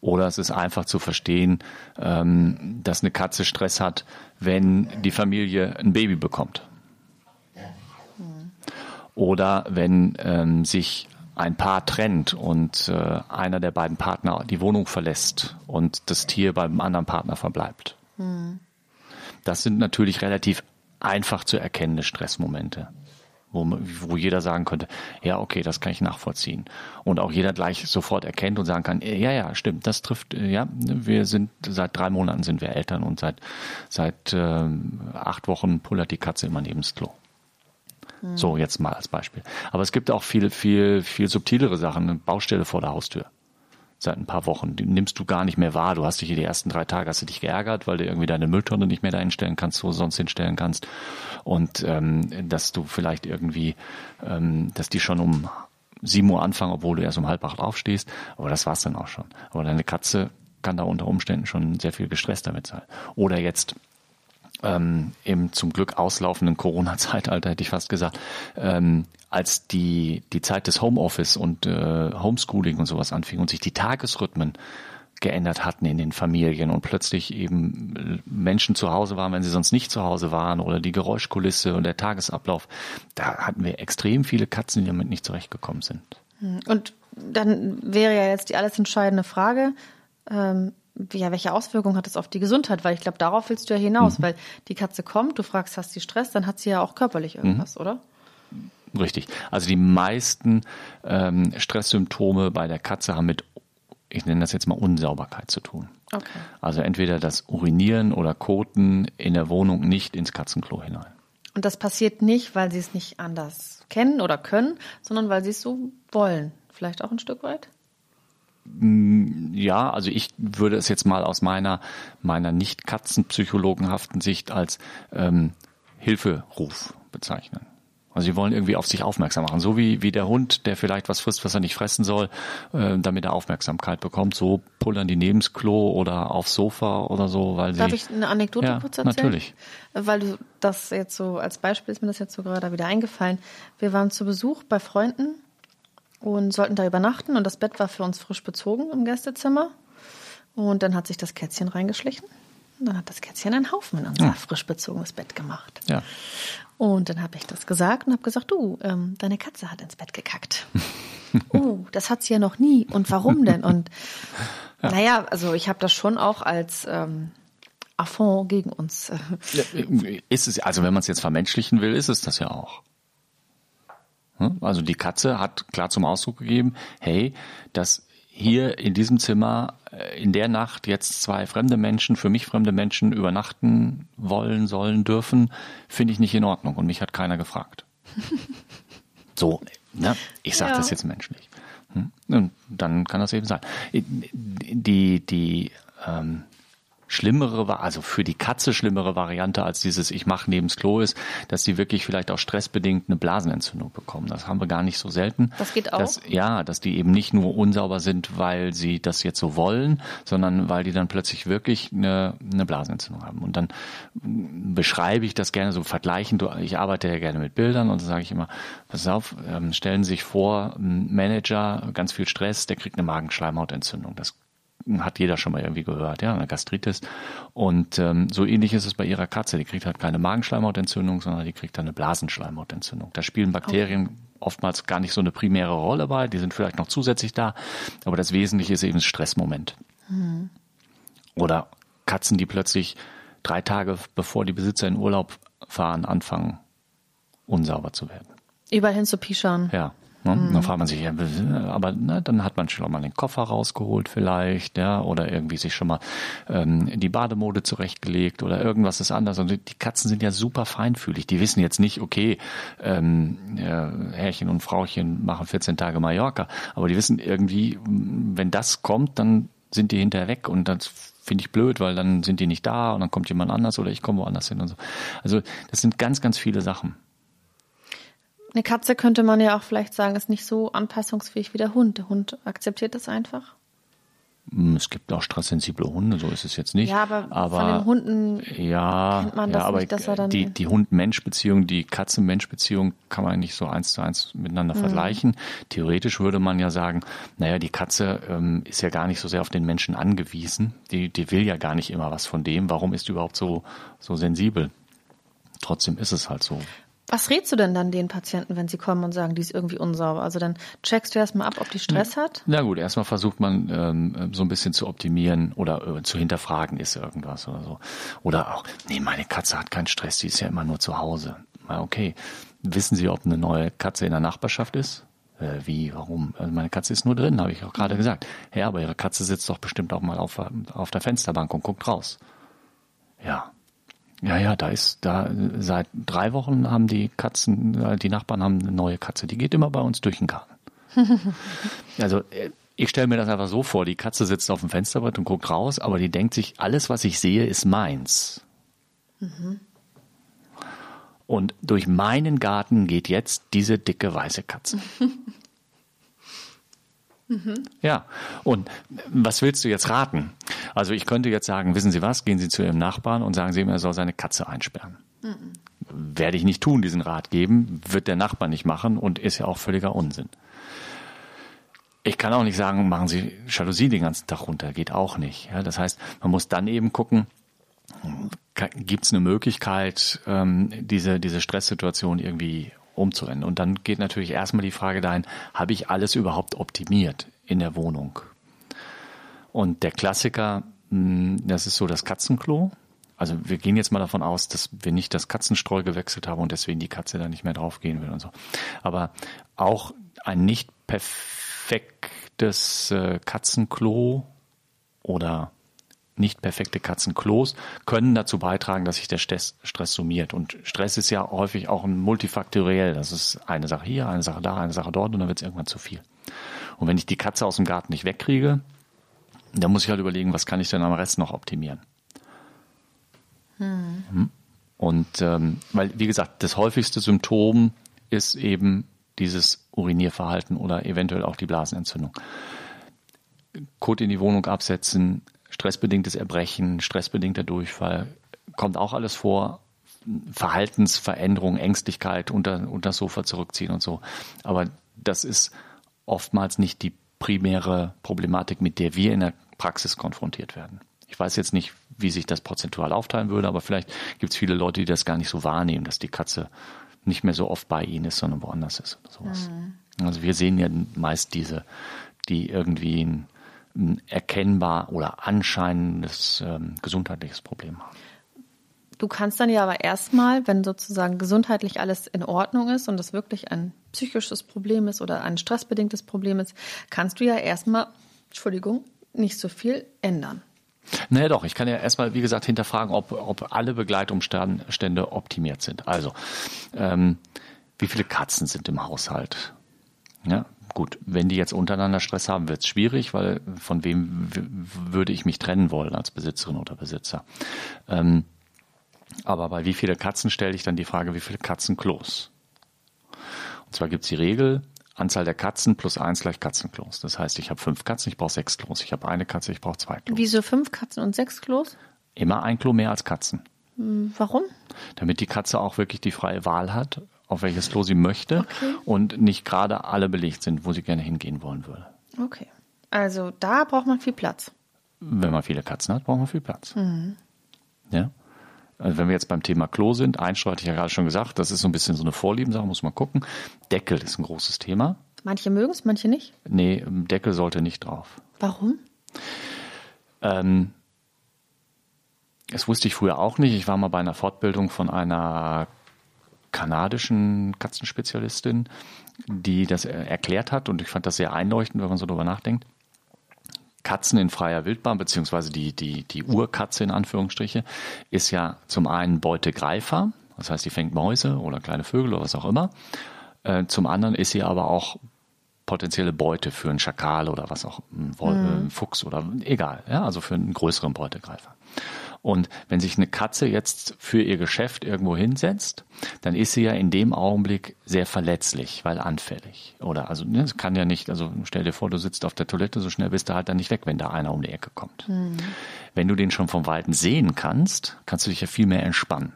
Oder es ist einfach zu verstehen, ähm, dass eine Katze Stress hat, wenn die Familie ein Baby bekommt. Oder wenn ähm, sich ein Paar trennt und äh, einer der beiden Partner die Wohnung verlässt und das Tier beim anderen Partner verbleibt. Das sind natürlich relativ einfach zu erkennende Stressmomente, wo, man- wo jeder sagen könnte, ja, okay, das kann ich nachvollziehen. Und auch jeder gleich sofort erkennt und sagen kann, ja, ja, stimmt, das trifft, äh, ja, wir sind, seit drei Monaten sind wir Eltern und seit, seit ähm, acht Wochen pullert die Katze immer neben das Klo. So, jetzt mal als Beispiel. Aber es gibt auch viel, viel, viel subtilere Sachen. Eine Baustelle vor der Haustür. Seit ein paar Wochen. Die nimmst du gar nicht mehr wahr. Du hast dich die ersten drei Tage hast du dich geärgert, weil du irgendwie deine Mülltonne nicht mehr da hinstellen kannst, wo du sonst hinstellen kannst. Und ähm, dass du vielleicht irgendwie, ähm, dass die schon um 7 Uhr anfangen, obwohl du erst um halb acht aufstehst. Aber das war's dann auch schon. Aber deine Katze kann da unter Umständen schon sehr viel gestresst damit sein. Oder jetzt ähm, im zum Glück auslaufenden Corona-Zeitalter, hätte ich fast gesagt, ähm, als die, die Zeit des Homeoffice und äh, Homeschooling und sowas anfing und sich die Tagesrhythmen geändert hatten in den Familien und plötzlich eben äh, Menschen zu Hause waren, wenn sie sonst nicht zu Hause waren oder die Geräuschkulisse und der Tagesablauf, da hatten wir extrem viele Katzen, die damit nicht zurechtgekommen sind. Und dann wäre ja jetzt die alles entscheidende Frage, ähm, ja, welche Auswirkungen hat das auf die Gesundheit? Weil ich glaube, darauf willst du ja hinaus, Mhm. weil die Katze kommt, du fragst, hast sie Stress, dann hat sie ja auch körperlich irgendwas, Mhm. oder? Richtig. Also die meisten ähm, Stresssymptome bei der Katze haben mit, ich nenne das jetzt mal Unsauberkeit zu tun. Okay. Also entweder das Urinieren oder Koten in der Wohnung nicht ins Katzenklo hinein. Und das passiert nicht, weil sie es nicht anders kennen oder können, sondern weil sie es so wollen. Vielleicht auch ein Stück weit? Ja, also ich würde es jetzt mal aus meiner, meiner nicht katzenpsychologenhaften Sicht als ähm, Hilferuf bezeichnen. Also sie wollen irgendwie auf sich aufmerksam machen. So wie, wie der Hund, der vielleicht was frisst, was er nicht fressen soll, äh, damit er Aufmerksamkeit bekommt. So pullern die neben das Klo oder aufs Sofa oder so, weil sie... Darf ich eine Anekdote Ja, kurz erzählen? natürlich. Weil du das jetzt so als Beispiel ist mir das jetzt so gerade wieder eingefallen. Wir waren zu Besuch bei Freunden und sollten da übernachten und das Bett war für uns frisch bezogen im Gästezimmer. Und dann hat sich das Kätzchen reingeschlichen. Und dann hat das Kätzchen einen Haufen in unser frisch bezogenes Bett gemacht. Ja. Und dann habe ich das gesagt und habe gesagt, du, ähm, deine Katze hat ins Bett gekackt. oh, das hat sie ja noch nie. Und warum denn? Und naja, also ich habe das schon auch als ähm, Affront gegen uns. Äh, Ist es, also wenn man es jetzt vermenschlichen will, ist es das ja auch. Hm? Also die Katze hat klar zum Ausdruck gegeben, hey, dass hier in diesem Zimmer äh, in der Nacht jetzt zwei fremde Menschen, für mich fremde Menschen übernachten wollen, sollen, dürfen, finde ich nicht in Ordnung und mich hat keiner gefragt. So, ne? Ich sage Ja. das jetzt menschlich. Hm? Und dann kann das eben sein. Die, die ähm, schlimmere, also für die Katze schlimmere Variante als dieses Ich mache neben das Klo ist, dass die wirklich vielleicht auch stressbedingt eine Blasenentzündung bekommen. Das haben wir gar nicht so selten. Das geht auch. Dass, ja, dass die eben nicht nur unsauber sind, weil sie das jetzt so wollen, sondern weil die dann plötzlich wirklich eine, eine Blasenentzündung haben. Und dann beschreibe ich das gerne so vergleichend. Ich arbeite ja gerne mit Bildern und dann sage ich immer, pass auf, ähm, stellen Sie sich vor, ein Manager, ganz viel Stress, der kriegt eine Magenschleimhautentzündung. Das hat jeder schon mal irgendwie gehört, ja, eine Gastritis. Und ähm, so ähnlich ist es bei ihrer Katze. Die kriegt halt keine Magenschleimhautentzündung, sondern die kriegt dann eine Blasenschleimhautentzündung. Da spielen Bakterien oh. oftmals gar nicht so eine primäre Rolle bei. Die sind vielleicht noch zusätzlich da, aber das Wesentliche ist eben das Stressmoment. Mhm. Oder Katzen, die plötzlich drei Tage bevor die Besitzer in Urlaub fahren, anfangen, unsauber zu werden. Überall hin zu pischern. Ja. Ne? Mhm. Dann fragt man sich, ja, aber ne, dann hat man schon mal den Koffer rausgeholt vielleicht, ja, oder irgendwie sich schon mal ähm, die Bademode zurechtgelegt oder irgendwas ist anders. Und die Katzen sind ja super feinfühlig. Die wissen jetzt nicht, okay, ähm, ja, Herrchen und Frauchen machen 14 Tage Mallorca, aber die wissen irgendwie, wenn das kommt, dann sind die hinterher weg und das finde ich blöd, weil dann sind die nicht da und dann kommt jemand anders oder ich komme woanders hin und so. Also das sind ganz, ganz viele Sachen. Eine Katze könnte man ja auch vielleicht sagen, ist nicht so anpassungsfähig wie der Hund. Der Hund akzeptiert das einfach. Hm, es gibt auch stresssensible Hunde, so ist es jetzt nicht. Ja, aber, aber von den Hunden ja, kennt man das ja, aber nicht, dass er dann... Die, die Hund-Mensch-Beziehung, die Katze-Mensch-Beziehung kann man nicht so eins zu eins miteinander mhm. vergleichen. Theoretisch würde man ja sagen, naja, die Katze ähm, ist ja gar nicht so sehr auf den Menschen angewiesen. Die, die will ja gar nicht immer was von dem. Warum ist die überhaupt so, so sensibel? Trotzdem ist es halt so. Was rätst du denn dann den Patienten, wenn sie kommen und sagen, die ist irgendwie unsauber? Also dann checkst du erstmal ab, ob die Stress hat? Na gut, erstmal versucht man ähm, so ein bisschen zu optimieren oder äh, zu hinterfragen, ist irgendwas oder so. Oder auch, nee, meine Katze hat keinen Stress, die ist ja immer nur zu Hause. Na, okay. Wissen Sie, ob eine neue Katze in der Nachbarschaft ist? Äh, wie, warum? Also meine Katze ist nur drin, habe ich auch gerade gesagt. Ja, aber Ihre Katze sitzt doch bestimmt auch mal auf, auf der Fensterbank und guckt raus. Ja, ja, ja, da ist, da seit drei Wochen haben die Katzen, äh, die Nachbarn haben eine neue Katze, die geht immer bei uns durch den Garten. also äh, ich stelle mir das einfach so vor, die Katze sitzt auf dem Fensterbrett und guckt raus, aber die denkt sich, alles, was ich sehe, ist meins. Mhm. Und durch meinen Garten geht jetzt diese dicke weiße Katze. Mhm. Ja, und was willst du jetzt raten? Also ich könnte jetzt sagen, wissen Sie was, gehen Sie zu Ihrem Nachbarn und sagen Sie ihm, er soll seine Katze einsperren. Mhm. Werde ich nicht tun, diesen Rat geben, wird der Nachbar nicht machen und ist ja auch völliger Unsinn. Ich kann auch nicht sagen, machen Sie Jalousie den ganzen Tag runter, geht auch nicht. Ja, das heißt, man muss dann eben gucken, gibt es eine Möglichkeit, ähm, diese, diese Stresssituation irgendwie umzurennen. Und dann geht natürlich erstmal die Frage dahin, habe ich alles überhaupt optimiert in der Wohnung? Und der Klassiker, hm, das ist so das Katzenklo. Also wir gehen jetzt mal davon aus, dass wir nicht das Katzenstreu gewechselt haben und deswegen die Katze da nicht mehr draufgehen will und so. Aber auch ein nicht perfektes äh, Katzenklo oder nicht perfekte Katzenklos können dazu beitragen, dass sich der Stress, summiert. Und Stress ist ja häufig auch ein multifaktoriell. Das ist eine Sache hier, eine Sache da, eine Sache dort und dann wird es irgendwann zu viel. Und wenn ich die Katze aus dem Garten nicht wegkriege, dann muss ich halt überlegen, was kann ich denn am Rest noch optimieren. Hm. Und ähm, weil, wie gesagt, das häufigste Symptom ist eben dieses Urinierverhalten oder eventuell auch die Blasenentzündung. Kot in die Wohnung absetzen, stressbedingtes Erbrechen, stressbedingter Durchfall, kommt auch alles vor. Verhaltensveränderung, Ängstlichkeit, unter, unter das Sofa zurückziehen und so. Aber das ist oftmals nicht die primäre Problematik, mit der wir in der Praxis konfrontiert werden. Ich weiß jetzt nicht, wie sich das prozentual aufteilen würde, aber vielleicht gibt es viele Leute, die das gar nicht so wahrnehmen, dass die Katze nicht mehr so oft bei ihnen ist, sondern woanders ist oder sowas. Mhm. Also wir sehen ja meist diese, die irgendwie ein erkennbar oder anscheinendes ähm, gesundheitliches Problem haben. Du kannst dann ja aber erstmal, wenn sozusagen gesundheitlich alles in Ordnung ist und das wirklich ein psychisches Problem ist oder ein stressbedingtes Problem ist, kannst du ja erstmal, Entschuldigung, nicht so viel ändern. Naja doch, ich kann ja erstmal, wie gesagt, hinterfragen, ob, ob alle Begleitumstände optimiert sind. Also, ähm, wie viele Katzen sind im Haushalt? Ja, gut, wenn die jetzt untereinander Stress haben, wird es schwierig, weil von wem würde ich mich trennen wollen als Besitzerin oder Besitzer? Ähm, aber bei wie viele Katzen stelle ich dann die Frage, wie viele Katzenklos? Und zwar gibt es die Regel, Anzahl der Katzen plus eins gleich Katzenklos. Das heißt, ich habe fünf Katzen, ich brauche sechs Klos. Ich habe eine Katze, ich brauche zwei Klos. Wieso fünf Katzen und sechs Klos? Immer ein Klo mehr als Katzen. Hm, warum? Damit die Katze auch wirklich die freie Wahl hat, auf welches Klo sie möchte Okay. und nicht gerade alle belegt sind, wo sie gerne hingehen wollen würde. Okay. Also da braucht man viel Platz. Wenn man viele Katzen hat, braucht man viel Platz. Ja. Also wenn wir jetzt beim Thema Klo sind, Einsteu hatte ich ja gerade schon gesagt, das ist so ein bisschen so eine Vorliebensache, muss man gucken. Deckel ist ein großes Thema. Manche mögen es, manche nicht. Nee, Deckel sollte nicht drauf. Warum? Ähm, das wusste ich früher auch nicht. Ich war mal bei einer Fortbildung von einer kanadischen Katzenspezialistin, die das erklärt hat und ich fand das sehr einleuchtend, wenn man so drüber nachdenkt. Katzen in freier Wildbahn, beziehungsweise die, die, die Urkatze in Anführungsstriche, ist ja zum einen Beutegreifer, das heißt, die fängt Mäuse oder kleine Vögel oder was auch immer. Äh, zum anderen ist sie aber auch potenzielle Beute für einen Schakal oder was auch, einen Fuchs oder egal, ja, also für einen größeren Beutegreifer. Und wenn sich eine Katze jetzt für ihr Geschäft irgendwo hinsetzt, dann ist sie ja in dem Augenblick sehr verletzlich, weil anfällig. Oder also ne, es kann ja nicht, also stell dir vor, du sitzt auf der Toilette, so schnell bist du halt dann nicht weg, wenn da einer um die Ecke kommt. Wenn du den schon vom Weiten sehen kannst, kannst du dich ja viel mehr entspannen.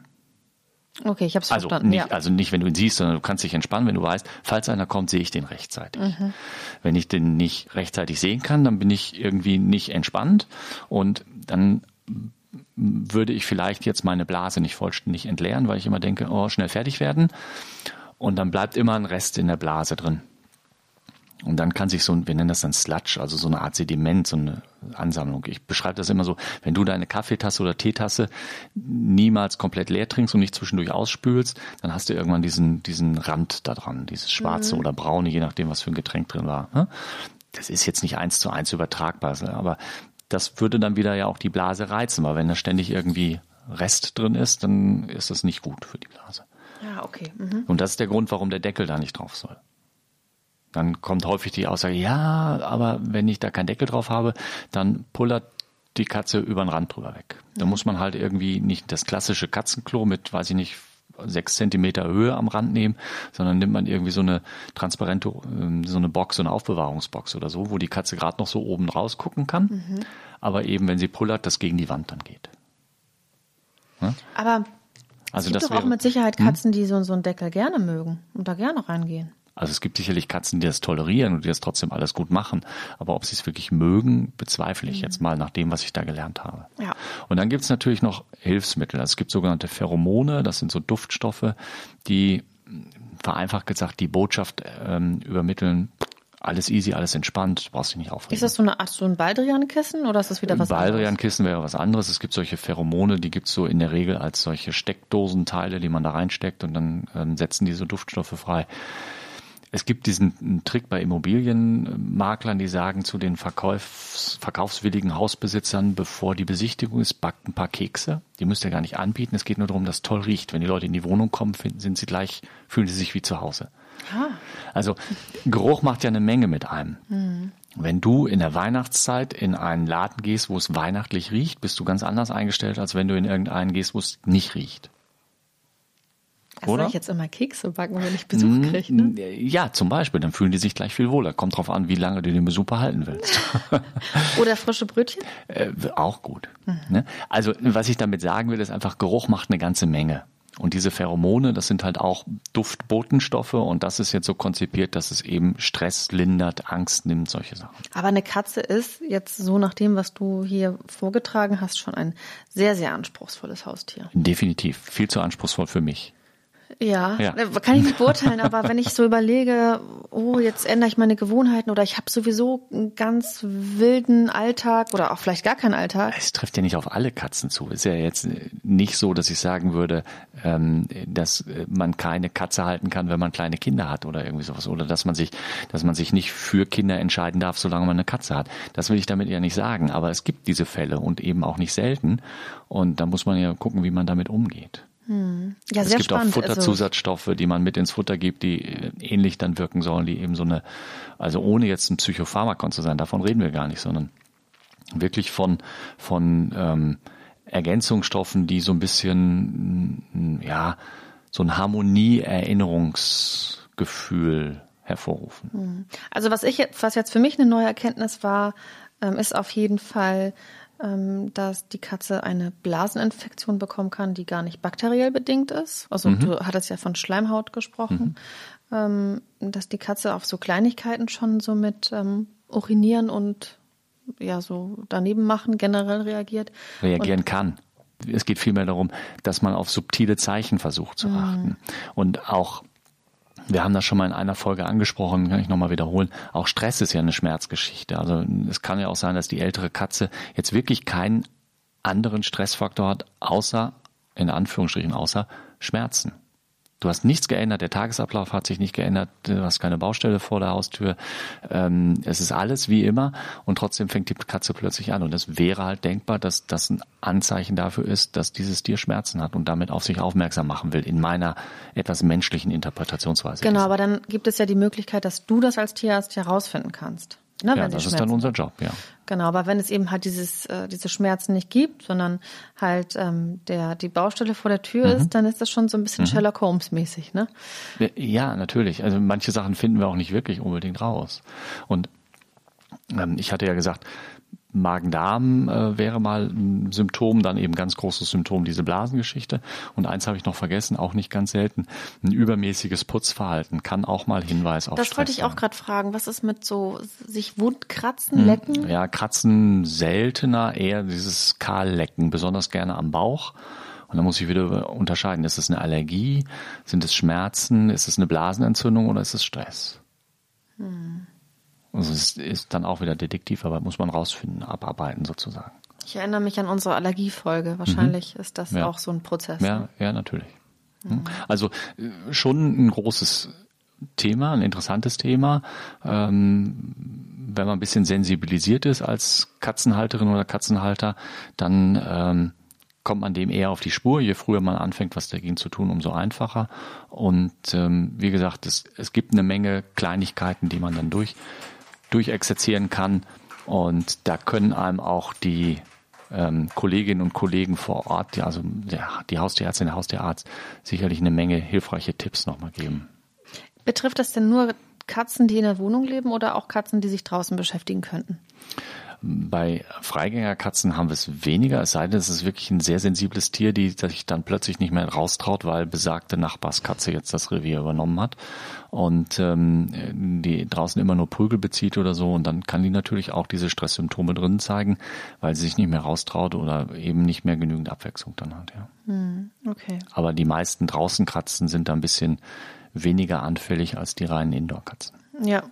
Okay, ich habe es Also verstanden. nicht, ja. also nicht, wenn du ihn siehst, sondern du kannst dich entspannen, wenn du weißt, falls einer kommt, sehe ich den rechtzeitig. Wenn ich den nicht rechtzeitig sehen kann, dann bin ich irgendwie nicht entspannt und dann würde ich vielleicht jetzt meine Blase nicht vollständig entleeren, weil ich immer denke, oh, schnell fertig werden. Und dann bleibt immer ein Rest in der Blase drin. Und dann kann sich so ein, wir nennen das dann Sludge, also so eine Art Sediment, so eine Ansammlung. Ich beschreibe das immer so, wenn du deine Kaffeetasse oder Teetasse niemals komplett leer trinkst und nicht zwischendurch ausspülst, dann hast du irgendwann diesen, diesen Rand da dran, dieses schwarze oder braune, je nachdem, was für ein Getränk drin war. ne? Das ist jetzt nicht eins zu eins übertragbar, aber das würde dann wieder ja auch die Blase reizen, weil wenn da ständig irgendwie Rest drin ist, dann ist das nicht gut für die Blase. ja, okay. Mhm. Und das ist der Grund, warum der Deckel da nicht drauf soll. Dann kommt häufig die Aussage, ja, aber wenn ich da keinen Deckel drauf habe, dann pullert die Katze über den Rand drüber weg. Da muss man halt irgendwie nicht das klassische Katzenklo mit, weiß ich nicht, sechs Zentimeter Höhe am Rand nehmen, sondern nimmt man irgendwie so eine transparente, ähm, so eine Box, so eine Aufbewahrungsbox oder so, wo die Katze gerade noch so oben raus gucken kann, aber eben, wenn sie pullert, das gegen die Wand dann geht. Aber Also es gibt das doch auch wäre- Hm? mit Sicherheit Katzen, die so, so einen Deckel gerne mögen und da gerne reingehen. Also es gibt sicherlich Katzen, die das tolerieren und die das trotzdem alles gut machen. Aber ob sie es wirklich mögen, bezweifle ich jetzt mal nach dem, was ich da gelernt habe. Ja. Und dann gibt es natürlich noch Hilfsmittel. Also es gibt sogenannte Pheromone, das sind so Duftstoffe, die vereinfacht gesagt die Botschaft ähm, übermitteln, alles easy, alles entspannt, du brauchst dich nicht aufregen. Ist das so eine Art so ein Baldrian-Kissen oder ist das wieder was anderes? Baldrian-Kissen wäre was anderes. Es gibt solche Pheromone, die gibt's so in der Regel als solche Steckdosenteile, die man da reinsteckt und dann ähm, setzen diese Duftstoffe frei. Es gibt diesen Trick bei Immobilienmaklern, die sagen zu den Verkaufs verkaufswilligen Hausbesitzern, bevor die Besichtigung ist, backt ein paar Kekse. Die müsst ihr gar nicht anbieten. Es geht nur darum, dass toll riecht. Wenn die Leute in die Wohnung kommen, finden, sind sie gleich, fühlen sie sich wie zu Hause. Ah, Also Geruch macht ja eine Menge mit einem. Wenn du in der Weihnachtszeit in einen Laden gehst, wo es weihnachtlich riecht, bist du ganz anders eingestellt, als wenn du in irgendeinen gehst, wo es nicht riecht. Das Oder? soll ich jetzt immer Kekse backen, wenn ich Besuch kriege, ne? Ja, zum Beispiel, dann fühlen die sich gleich viel wohler. Kommt drauf an, wie lange du den Besuch behalten willst. Oder frische Brötchen? Äh, auch gut. Ne? Also, was ich damit sagen will, ist einfach, Geruch macht eine ganze Menge. Und diese Pheromone, das sind halt auch Duftbotenstoffe und das ist jetzt so konzipiert, dass es eben Stress lindert, Angst nimmt, solche Sachen. Aber eine Katze ist jetzt so nach dem, was du hier vorgetragen hast, schon ein sehr, sehr anspruchsvolles Haustier. Definitiv. Viel zu anspruchsvoll für mich. Ja, Ja. äh, kann ich nicht beurteilen, aber wenn ich so überlege, oh, jetzt ändere ich meine Gewohnheiten oder ich habe sowieso einen ganz wilden Alltag oder auch vielleicht gar keinen Alltag. Es trifft ja nicht auf alle Katzen zu. Ist ja jetzt nicht so, dass ich sagen würde, ähm, dass äh, man keine Katze halten kann, wenn man kleine Kinder hat oder irgendwie sowas. Oder dass man sich, dass man sich nicht für Kinder entscheiden darf, solange man eine Katze hat. Das will ich damit ja nicht sagen. Aber es gibt diese Fälle und eben auch nicht selten. Und da muss man ja gucken, wie man damit umgeht. Hm. Ja, es sehr gibt spannend. auch Futterzusatzstoffe, die man mit ins Futter gibt, die äh, ähnlich dann wirken sollen, die eben so eine, also ohne jetzt ein Psychopharmakon zu sein, davon reden wir gar nicht, sondern wirklich von, von ähm, Ergänzungsstoffen, die so ein bisschen, ja, so ein Harmonie-Erinnerungsgefühl hervorrufen. Hm. Also was ich jetzt, was jetzt für mich eine neue Erkenntnis war, ähm, ist auf jeden Fall, dass die Katze eine Blaseninfektion bekommen kann, die gar nicht bakteriell bedingt ist. Also mhm. du hattest ja von Schleimhaut gesprochen, mhm. ähm, dass die Katze auf so Kleinigkeiten schon so mit ähm, urinieren und ja so daneben machen generell reagiert. Reagieren und, kann. Es geht vielmehr darum, dass man auf subtile Zeichen versucht zu mhm. achten. Und auch wir haben das schon mal in einer Folge angesprochen, kann ich nochmal wiederholen. Auch Stress ist ja eine Schmerzgeschichte. Also es kann ja auch sein, dass die ältere Katze jetzt wirklich keinen anderen Stressfaktor hat, außer, in Anführungsstrichen, außer Schmerzen. Du hast nichts geändert, der Tagesablauf hat sich nicht geändert, du hast keine Baustelle vor der Haustür. Ähm, es ist alles wie immer und trotzdem fängt die Katze plötzlich an. Und es wäre halt denkbar, dass das ein Anzeichen dafür ist, dass dieses Tier Schmerzen hat und damit auf sich aufmerksam machen will, in meiner etwas menschlichen Interpretationsweise. Genau, aber dann gibt es ja die Möglichkeit, dass du das als Tierarzt herausfinden kannst. Ne, ja, das ist dann unser Job, ja. Genau, aber wenn es eben halt dieses, äh, diese Schmerzen nicht gibt, sondern halt ähm, der, die Baustelle vor der Tür mhm. ist, dann ist das schon so ein bisschen mhm. Sherlock Holmes mäßig, ne? Ja, natürlich. Also manche Sachen finden wir auch nicht wirklich unbedingt raus. Und ähm, ich hatte ja gesagt, Magen-Darm äh, wäre mal ein Symptom, dann eben ganz großes Symptom diese Blasengeschichte. Und eins habe ich noch vergessen, auch nicht ganz selten, ein übermäßiges Putzverhalten kann auch mal Hinweis auf Das Stress wollte ich auch gerade fragen. Was ist mit so sich Wundkratzen, hm, Lecken? Ja, Kratzen seltener, eher dieses Kahllecken, besonders gerne am Bauch. Und da muss ich wieder unterscheiden, ist es eine Allergie, sind es Schmerzen, ist es eine Blasenentzündung oder ist es Stress? Hm. Also es ist dann auch wieder Detektiv, aber muss man rausfinden, abarbeiten sozusagen. Ich erinnere mich an unsere Allergiefolge. Wahrscheinlich mhm. ist das ja. auch so ein Prozess. Ja, ne? ja, natürlich. Mhm. Also äh, schon ein großes Thema, ein interessantes Thema. Ähm, wenn man ein bisschen sensibilisiert ist als Katzenhalterin oder Katzenhalter, dann ähm, kommt man dem eher auf die Spur. Je früher man anfängt, was dagegen zu tun, umso einfacher. Und ähm, wie gesagt, es, es gibt eine Menge Kleinigkeiten, die man dann durch durchexerzieren kann. Und da können einem auch die ähm, Kolleginnen und Kollegen vor Ort, die, also der, die Haustierärztin, der Haustierarzt, sicherlich eine Menge hilfreiche Tipps nochmal geben. Betrifft das denn nur Katzen, die in der Wohnung leben oder auch Katzen, die sich draußen beschäftigen könnten? Bei Freigängerkatzen haben wir es weniger, es sei denn, es ist wirklich ein sehr sensibles Tier, die sich dann plötzlich nicht mehr raustraut, weil besagte Nachbarskatze jetzt das Revier übernommen hat und ähm, die draußen immer nur Prügel bezieht oder so und dann kann die natürlich auch diese Stresssymptome drin zeigen, weil sie sich nicht mehr raustraut oder eben nicht mehr genügend Abwechslung dann hat. Ja. Hm, okay. Aber die meisten draußen Katzen sind da ein bisschen weniger anfällig als die reinen Indoor-Katzen. Ja,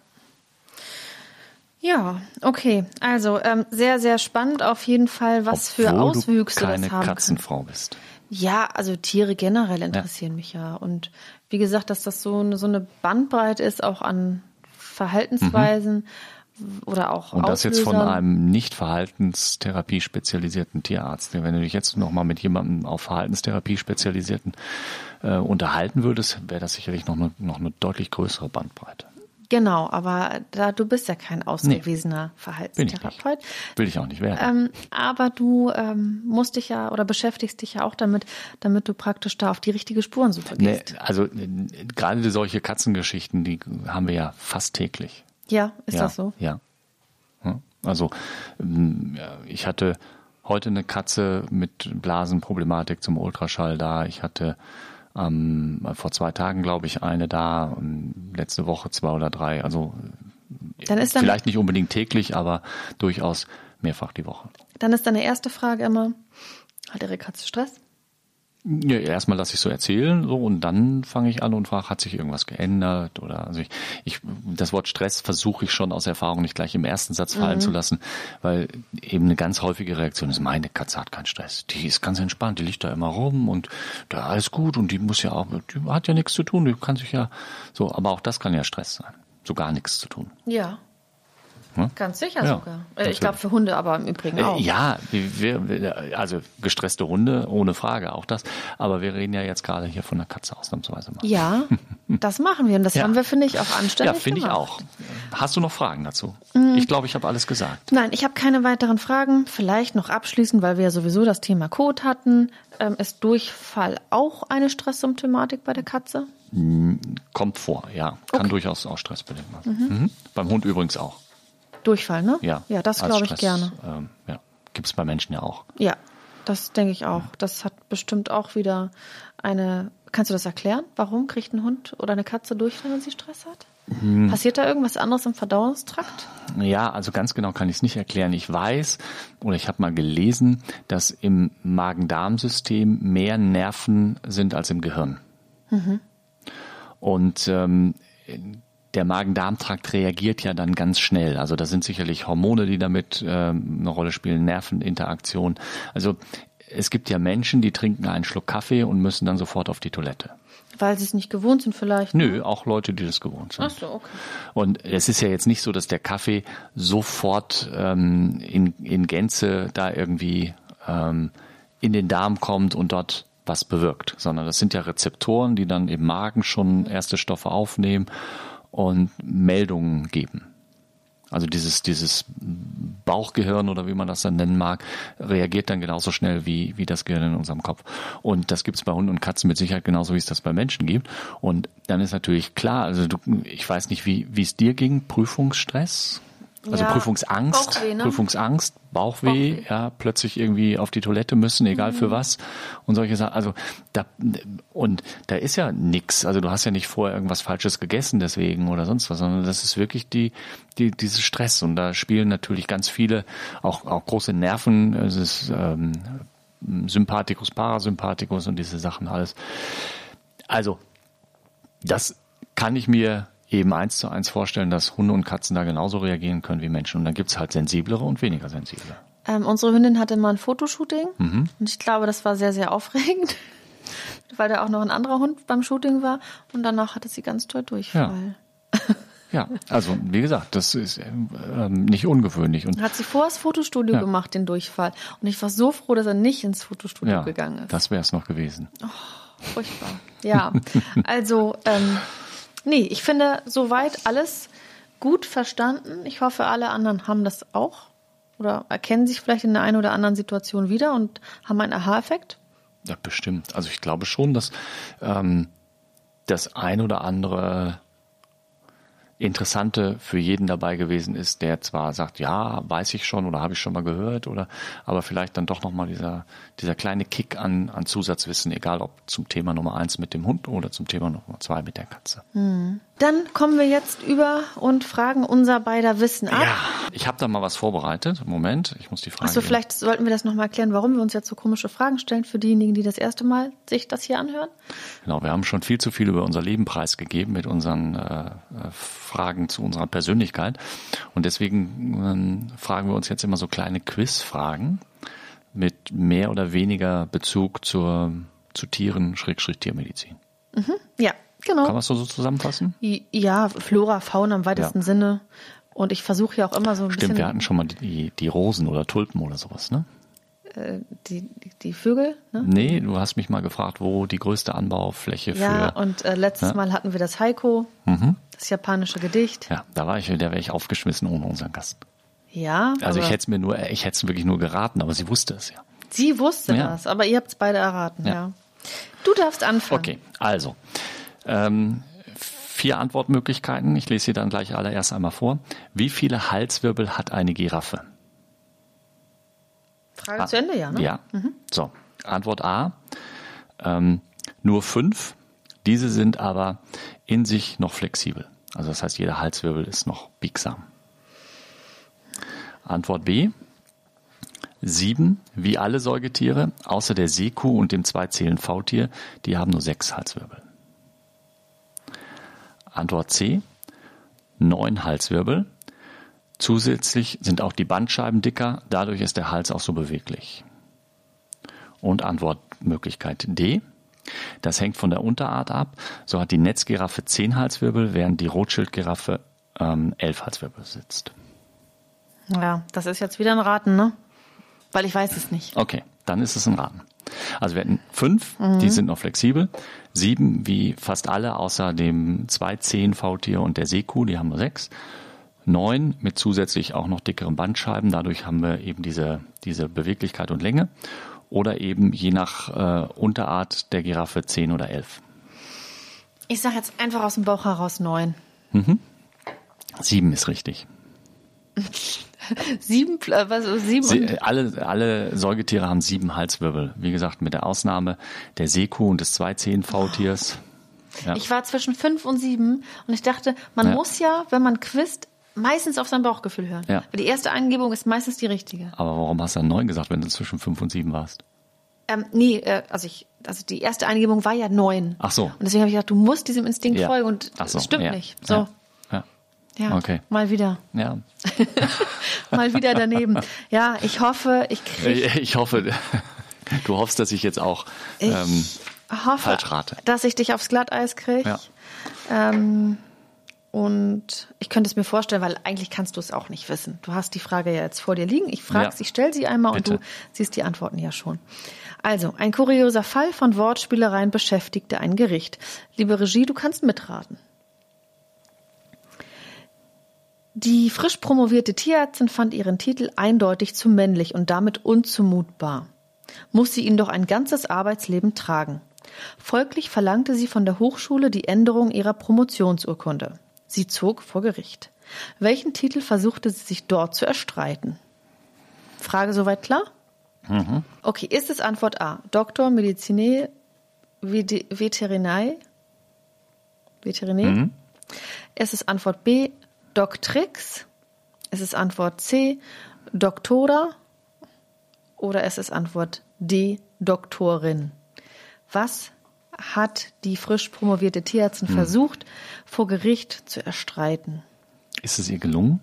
ja, okay. Also ähm, sehr, sehr spannend auf jeden Fall, was Obwohl für Auswüchse du keine das haben Katzenfrau kann. bist. Ja, also Tiere generell interessieren ja. mich ja. Und wie gesagt, dass das so eine, so eine Bandbreite ist, auch an Verhaltensweisen mhm. oder auch Und das Auslösern. jetzt von einem nicht Verhaltenstherapie spezialisierten Tierarzt. Wenn du dich jetzt nochmal mit jemandem auf Verhaltenstherapie spezialisierten äh, unterhalten würdest, wäre das sicherlich noch eine, noch eine deutlich größere Bandbreite. Genau, aber da du bist ja kein ausgewiesener nee, Verhaltenstherapeut. Ich Will ich auch nicht werden. Ähm, aber du ähm, musst dich ja oder beschäftigst dich ja auch damit, damit du praktisch da auf die richtige Spurensuche gehst. Nee, also äh, gerade solche Katzengeschichten, die haben wir ja fast täglich. Ja, ist ja, das so? Ja. Also ähm, ich hatte heute eine Katze mit Blasenproblematik zum Ultraschall da. Ich hatte ähm, vor zwei Tagen, glaube ich, eine da und letzte Woche zwei oder drei. Also dann ist dann vielleicht nicht unbedingt täglich, aber durchaus mehrfach die Woche. Dann ist deine erste Frage immer, hat Ihre Katze Stress? Ja, erstmal lasse ich so erzählen, so und dann fange ich an und frage, hat sich irgendwas geändert oder also ich, ich das Wort Stress versuche ich schon aus Erfahrung nicht gleich im ersten Satz fallen mhm. zu lassen, weil eben eine ganz häufige Reaktion ist, meine Katze hat keinen Stress, die ist ganz entspannt, die liegt da immer rum und da alles gut und die muss ja auch, die hat ja nichts zu tun, die kann sich ja so, aber auch das kann ja Stress sein, so gar nichts zu tun. Ja. Ne? Ganz sicher Ja, sogar. Äh, ich glaube für Hunde aber im Übrigen Äh, auch. Ja, wir, wir, also gestresste Hunde, ohne Frage, auch das. Aber wir reden ja jetzt gerade hier von der Katze ausnahmsweise mal. Ja, das machen wir und das Ja. haben wir, finde ich, auch Ja, anständig finde ich auch. Hast du noch Fragen dazu? Mhm. Ich glaube, ich habe alles gesagt. Nein, ich habe keine weiteren Fragen. Vielleicht noch abschließend, weil wir ja sowieso das Thema Kot hatten. Ähm, ist Durchfall auch eine Stresssymptomatik bei der Katze? Kommt vor, ja. Kann durchaus auch stressbedingt sein. Mhm. Beim Hund übrigens auch. Durchfall, ne? Ja. Ja, das glaube ich gerne. Ähm, ja. Gibt es bei Menschen ja auch. Ja, das denke ich auch. Das hat bestimmt auch wieder eine. Kannst du das erklären? Warum kriegt ein Hund oder eine Katze Durchfall, wenn sie Stress hat? Hm. Passiert da irgendwas anderes im Verdauungstrakt? Ja, also ganz genau kann ich es nicht erklären. Ich weiß oder ich habe mal gelesen, dass im Magen-Darm-System mehr Nerven sind als im Gehirn. Und ähm, der Magen-Darm-Trakt reagiert ja dann ganz schnell. Also da sind sicherlich Hormone, die damit ähm, eine Rolle spielen, Nerveninteraktion. Also es gibt ja Menschen, die trinken einen Schluck Kaffee und müssen dann sofort auf die Toilette. Weil sie es nicht gewohnt sind, vielleicht? Nö, auch Leute, die das gewohnt sind. Ach so, okay. Und es ist ja jetzt nicht so, dass der Kaffee sofort ähm, in, in Gänze da irgendwie ähm, in den Darm kommt und dort was bewirkt, sondern das sind ja Rezeptoren, die dann im Magen schon erste Stoffe aufnehmen und Meldungen geben. Also dieses, dieses Bauchgehirn oder wie man das dann nennen mag, reagiert dann genauso schnell wie, wie das Gehirn in unserem Kopf. Und das gibt es bei Hunden und Katzen mit Sicherheit genauso, wie es das bei Menschen gibt. Und dann ist natürlich klar, also du, ich weiß nicht, wie wie es dir ging, Prüfungsstress, also Ja, Prüfungsangst, Bauchweh, ne? Prüfungsangst, Bauchweh, Bauchweh. ja, plötzlich irgendwie auf die Toilette müssen, egal Mhm. für was und solche Sachen. Also da und da ist ja nix. Also du hast ja nicht vorher irgendwas Falsches gegessen deswegen oder sonst was, sondern das ist wirklich die die dieses Stress und da spielen natürlich ganz viele auch auch große Nerven. Es ist ähm, Sympathikus, Parasympathikus und diese Sachen alles. Also das kann ich mir eben eins zu eins vorstellen, dass Hunde und Katzen da genauso reagieren können wie Menschen. Und dann gibt's halt sensiblere und weniger sensible. Ähm, unsere Hündin hatte mal ein Fotoshooting Mhm. und ich glaube, das war sehr, sehr aufregend, weil da auch noch ein anderer Hund beim Shooting war und danach hatte sie ganz toll Durchfall. Ja, also wie gesagt, das ist ähm, nicht ungewöhnlich. Und Hat sie vor das Fotostudio Ja. gemacht, den Durchfall. Und ich war so froh, dass er nicht ins Fotostudio ja, gegangen ist. das wäre es noch gewesen. Furchtbar. Ja, also, ähm, nee, ich finde soweit alles gut verstanden. Ich hoffe, alle anderen haben das auch oder erkennen sich vielleicht in der einen oder anderen Situation wieder und haben einen Aha-Effekt. Ja, bestimmt. Also ich glaube schon, dass ähm, das ein oder andere Interessante für jeden dabei gewesen ist, der zwar sagt, ja, weiß ich schon oder habe ich schon mal gehört, oder aber vielleicht dann doch nochmal dieser, dieser kleine Kick an, an Zusatzwissen, egal ob zum Thema Nummer eins mit dem Hund oder zum Thema Nummer zwei mit der Katze. Dann kommen wir jetzt über und fragen unser beider Wissen ab. Ja, ich habe da mal was vorbereitet. Moment, ich muss die Frage. Achso, vielleicht sollten wir das nochmal erklären, warum wir uns jetzt so komische Fragen stellen für diejenigen, die das erste Mal sich das hier anhören. Genau, wir haben schon viel zu viel über unser Leben preisgegeben mit unseren äh, äh, Fragen zu unserer Persönlichkeit. Und deswegen ähm, fragen wir uns jetzt immer so kleine Quizfragen mit mehr oder weniger Bezug zur, zu Tieren, Schrägstrich Tiermedizin. Ja, Kann genau. man das so, zusammenfassen? Ja, Flora, Fauna im weitesten Ja. Sinne. Und ich versuche ja auch immer so ein Stimmt, wir bisschen hatten schon mal die, die Rosen oder Tulpen oder sowas, ne? äh, die, die, Vögel. Ne? Nee, du hast mich mal gefragt, wo die größte Anbaufläche Ja, für. und äh, letztes Ja. Mal hatten wir das Heiko, Mhm. das japanische Gedicht. Ja, da war ich, da wäre ich aufgeschmissen ohne unseren Gast. Ja, Also ich hätte es mir nur, ich hätte es wirklich nur geraten, aber sie wusste es ja. sie wusste Ja. das, aber ihr habt es beide erraten, ja. Ja. Du darfst anfangen. Okay, also ähm, vier Antwortmöglichkeiten. Ich lese sie dann gleich allererst einmal vor. Wie viele Halswirbel hat eine Giraffe? Frage zu Ende, ja, ne? Ja. So, Antwort A. Ähm, nur fünf. Diese sind aber in sich noch flexibel. Also das heißt, jeder Halswirbel ist noch biegsam. Antwort B. Sieben, wie alle Säugetiere, außer der Seekuh und dem Zweizählen Faultier, die haben nur sechs Halswirbel. Antwort C. Neun Halswirbel. Zusätzlich sind auch die Bandscheiben dicker, dadurch ist der Hals auch so beweglich. Und Antwortmöglichkeit D. Das hängt von der Unterart ab. So hat die Netzgiraffe zehn Halswirbel, während die Rotschildgiraffe ähm, elf Halswirbel besitzt. Ja, das ist jetzt wieder ein Raten, ne? Weil ich weiß es nicht. Okay, dann ist es ein Raten. Also wir hatten fünf, die sind noch flexibel. Sieben, wie fast alle, außer dem 210-V-Tier und der Seekuh, die haben nur sechs. Neun mit zusätzlich auch noch dickeren Bandscheiben. Dadurch haben wir eben diese, diese Beweglichkeit und Länge. Oder eben je nach äh, Unterart der Giraffe zehn oder elf. Ich sage jetzt einfach aus dem Bauch heraus neun. Sieben ist richtig. Sieben, was, sieben Sie, äh, alle, alle Säugetiere haben sieben Halswirbel. Wie gesagt, mit der Ausnahme der Seekuh und des 210-V-Tiers. Ja. Ich war zwischen fünf und sieben und ich dachte, man Ja. muss ja, wenn man quizt, meistens auf sein Bauchgefühl hören. Ja. Weil die erste Angebung ist meistens die richtige. Aber warum hast du dann neun gesagt, wenn du zwischen fünf und sieben warst? Ähm, nee, äh, also ich, also die erste Eingebung war ja neun. Ach so. Und deswegen habe ich gedacht, du musst diesem Instinkt Ja. folgen und so, das stimmt ja. nicht. So, ja. Ja. Okay. mal wieder, Ja. mal wieder daneben. ja, ich hoffe, ich kriege, Ich hoffe, du hoffst, dass ich jetzt auch ich ähm, hoffe, falsch rate. dass ich dich aufs Glatteis kriege. Ja. Ähm, und ich könnte es mir vorstellen, weil eigentlich kannst du es auch nicht wissen. Du hast die Frage ja jetzt vor dir liegen. Ich frage Ja. sie, ich stelle sie einmal Bitte. und du siehst die Antworten ja schon. Also, ein kurioser Fall von Wortspielereien beschäftigte ein Gericht. Liebe Regie, du kannst mitraten. Die frisch promovierte Tierärztin fand ihren Titel eindeutig zu männlich und damit unzumutbar. Muss sie ihn doch ein ganzes Arbeitsleben tragen. Folglich verlangte sie von der Hochschule die Änderung ihrer Promotionsurkunde. Sie zog vor Gericht. Welchen Titel versuchte sie sich dort zu erstreiten? Frage soweit klar? Okay, ist es Antwort A? Doktor Medizinae Veterinae? Veterinae? Ist es Antwort B? Doctrix? Ist es Antwort C? Doktora? Oder ist es Antwort D? Doktorin? Was hat die frisch promovierte Tierärztin versucht, vor Gericht zu erstreiten? Ist es ihr gelungen?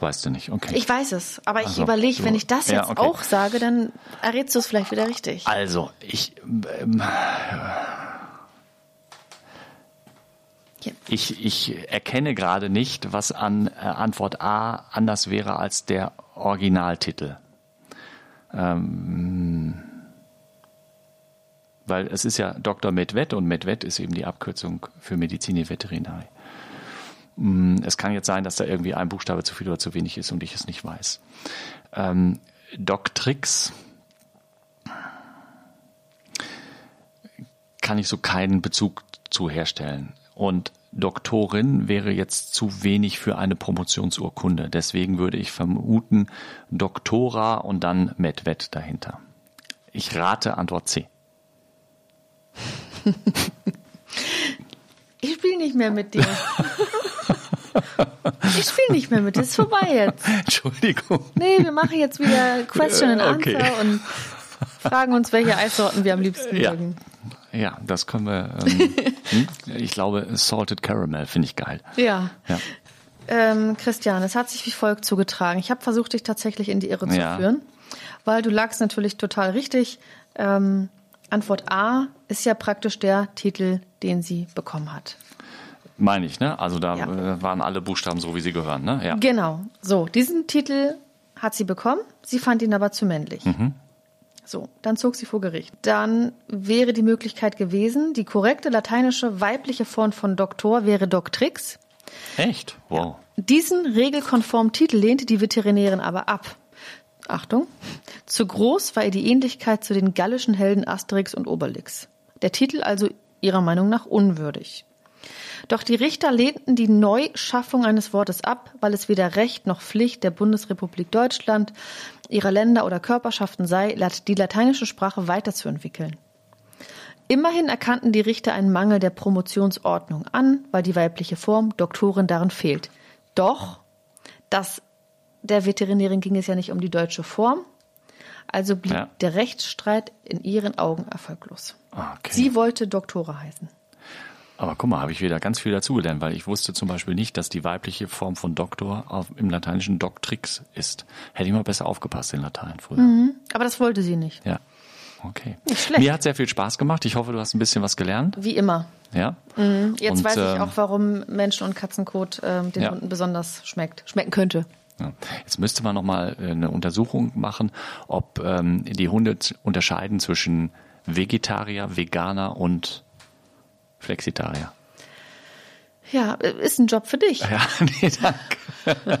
Weißt du nicht, okay. Ich weiß es, aber ich Also, überlege, wenn ich das Ja, jetzt okay. auch sage, dann errätst du es vielleicht wieder richtig. also, ich, ähm, Ja. ich, ich erkenne gerade nicht, was an äh, Antwort A anders wäre als der Originaltitel. Ähm, weil es ist ja Dr. Medved und Medved ist eben die Abkürzung für Medizin Veterinari. Mm, Es kann jetzt sein, dass da irgendwie ein Buchstabe zu viel oder zu wenig ist und ich es nicht weiß. Ähm, Doctrix kann ich so keinen Bezug zu herstellen. Und Doktorin wäre jetzt zu wenig für eine Promotionsurkunde. Deswegen würde ich vermuten Doktora und dann Medved dahinter. Ich rate Antwort C. Ich spiele nicht mehr mit dir. ich spiele nicht mehr mit dir. Ist vorbei jetzt. Entschuldigung. Nee, wir machen jetzt wieder Question and Answer okay. und fragen uns, welche Eissorten wir am liebsten Ja. mögen. Ja, das können wir. Ähm, hm? ich glaube, Salted Caramel finde ich geil. Ja. Ja. Ähm, Christian, es hat sich wie folgt zugetragen. Ich habe versucht, dich tatsächlich in die Irre zu Ja. führen, weil du lagst natürlich total richtig. Ähm, Antwort A ist ja praktisch der Titel, den sie bekommen hat. Meine ich, ne? Also da Ja. äh, waren alle Buchstaben so, wie sie gehören, ne? Ja. Genau. So, diesen Titel hat sie bekommen. Sie fand ihn aber zu männlich. So, dann zog sie vor Gericht. Dann wäre die Möglichkeit gewesen, die korrekte lateinische weibliche Form von Doktor wäre Doctrix. Echt? Wow. Diesen regelkonformen Titel lehnte die Veterinärin aber ab. Achtung. Zu groß war ihr die Ähnlichkeit zu den gallischen Helden Asterix und Obelix. Der Titel also ihrer Meinung nach unwürdig. Doch die Richter lehnten die Neuschaffung eines Wortes ab, weil es weder Recht noch Pflicht der Bundesrepublik Deutschland, ihrer Länder oder Körperschaften sei, die lateinische Sprache weiterzuentwickeln. Immerhin erkannten die Richter einen Mangel der Promotionsordnung an, weil die weibliche Form Doktorin darin fehlt. Doch, das, der Veterinärin ging es ja nicht um die deutsche Form, also blieb Ja. der Rechtsstreit in ihren Augen erfolglos. Ah, Okay. Sie wollte Doktora heißen. Aber guck mal, habe ich wieder ganz viel dazugelernt, weil ich wusste zum Beispiel nicht, dass die weibliche Form von Doktor auf, im Lateinischen Doctrix ist. Hätte ich mal besser aufgepasst in Latein früher. Aber das wollte sie nicht. Ja. Okay. Nicht schlecht. Mir hat sehr viel Spaß gemacht. Ich hoffe, du hast ein bisschen was gelernt. Wie immer. Ja. Jetzt Und, weiß ich ähm, auch, warum Menschen- und Katzenkot ähm, den Ja. Hunden besonders schmeckt, schmecken könnte. Ja. Jetzt müsste man nochmal eine Untersuchung machen, ob ähm, die Hunde unterscheiden zwischen Vegetarier, Veganer und Flexitarier. Ja, äh, ist ein Job für dich. Ja, nee, danke.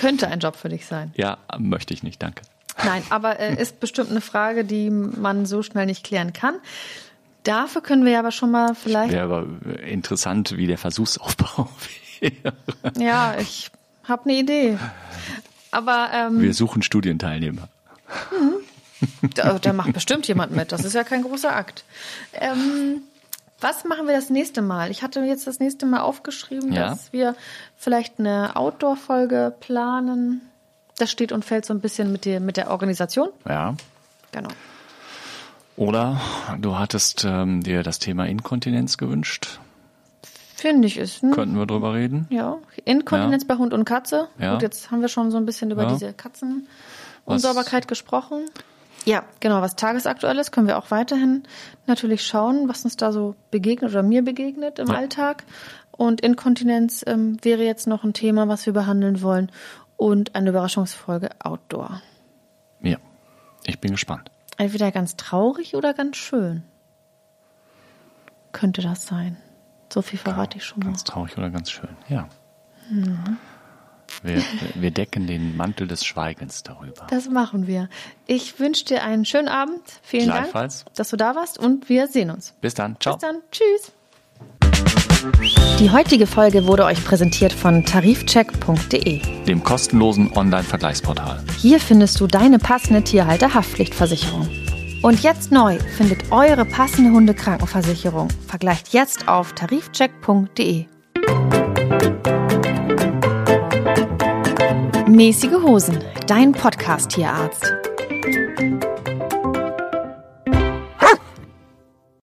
Könnte ein Job für dich sein. Ja, möchte ich nicht, danke. Nein, aber äh, ist bestimmt eine Frage, die man so schnell nicht klären kann. Dafür können wir aber schon mal vielleicht. Wäre aber interessant, wie der Versuchsaufbau wäre. Ja, ich habe eine Idee. Aber ähm, Wir suchen Studienteilnehmer. Da, da macht bestimmt jemand mit. Das ist ja kein großer Akt. Ähm, was machen wir das nächste Mal? Ich hatte jetzt das nächste Mal aufgeschrieben, Ja. dass wir vielleicht eine Outdoor-Folge planen. Das steht und fällt so ein bisschen mit der, mit der Organisation. Ja. Genau. Oder du hattest ähm, dir das Thema Inkontinenz gewünscht. Finde ich ist. Ein, Könnten wir drüber reden? ja, Inkontinenz bei Hund und Katze. Ja. Gut, jetzt haben wir schon so ein bisschen über Ja. diese Katzenunsauberkeit gesprochen. Ja, genau, was tagesaktuell ist, können wir auch weiterhin natürlich schauen, was uns da so begegnet oder mir begegnet im Ja. Alltag. Und Inkontinenz ähm, wäre jetzt noch ein Thema, was wir behandeln wollen. Und eine Überraschungsfolge Outdoor. Ja. Ich bin gespannt. Entweder ganz traurig oder ganz schön. Könnte das sein. So viel verrate ich schon mal. Ganz traurig oder ganz schön, ja. Wir, wir decken den Mantel des Schweigens darüber. Das machen wir. Ich wünsche dir einen schönen Abend. Vielen Gleichfalls. Dank, dass du da warst und wir sehen uns. Bis dann. Ciao. Bis dann. Tschüss. Die heutige Folge wurde euch präsentiert von tarifcheck.de. Dem kostenlosen Online-Vergleichsportal. Hier findest du deine passende Tierhalter-Haftpflichtversicherung. Und jetzt neu, findet eure passende Hundekrankenversicherung. Vergleicht jetzt auf tarifcheck.de. Mäßige Hosen, dein Podcast-Tierarzt.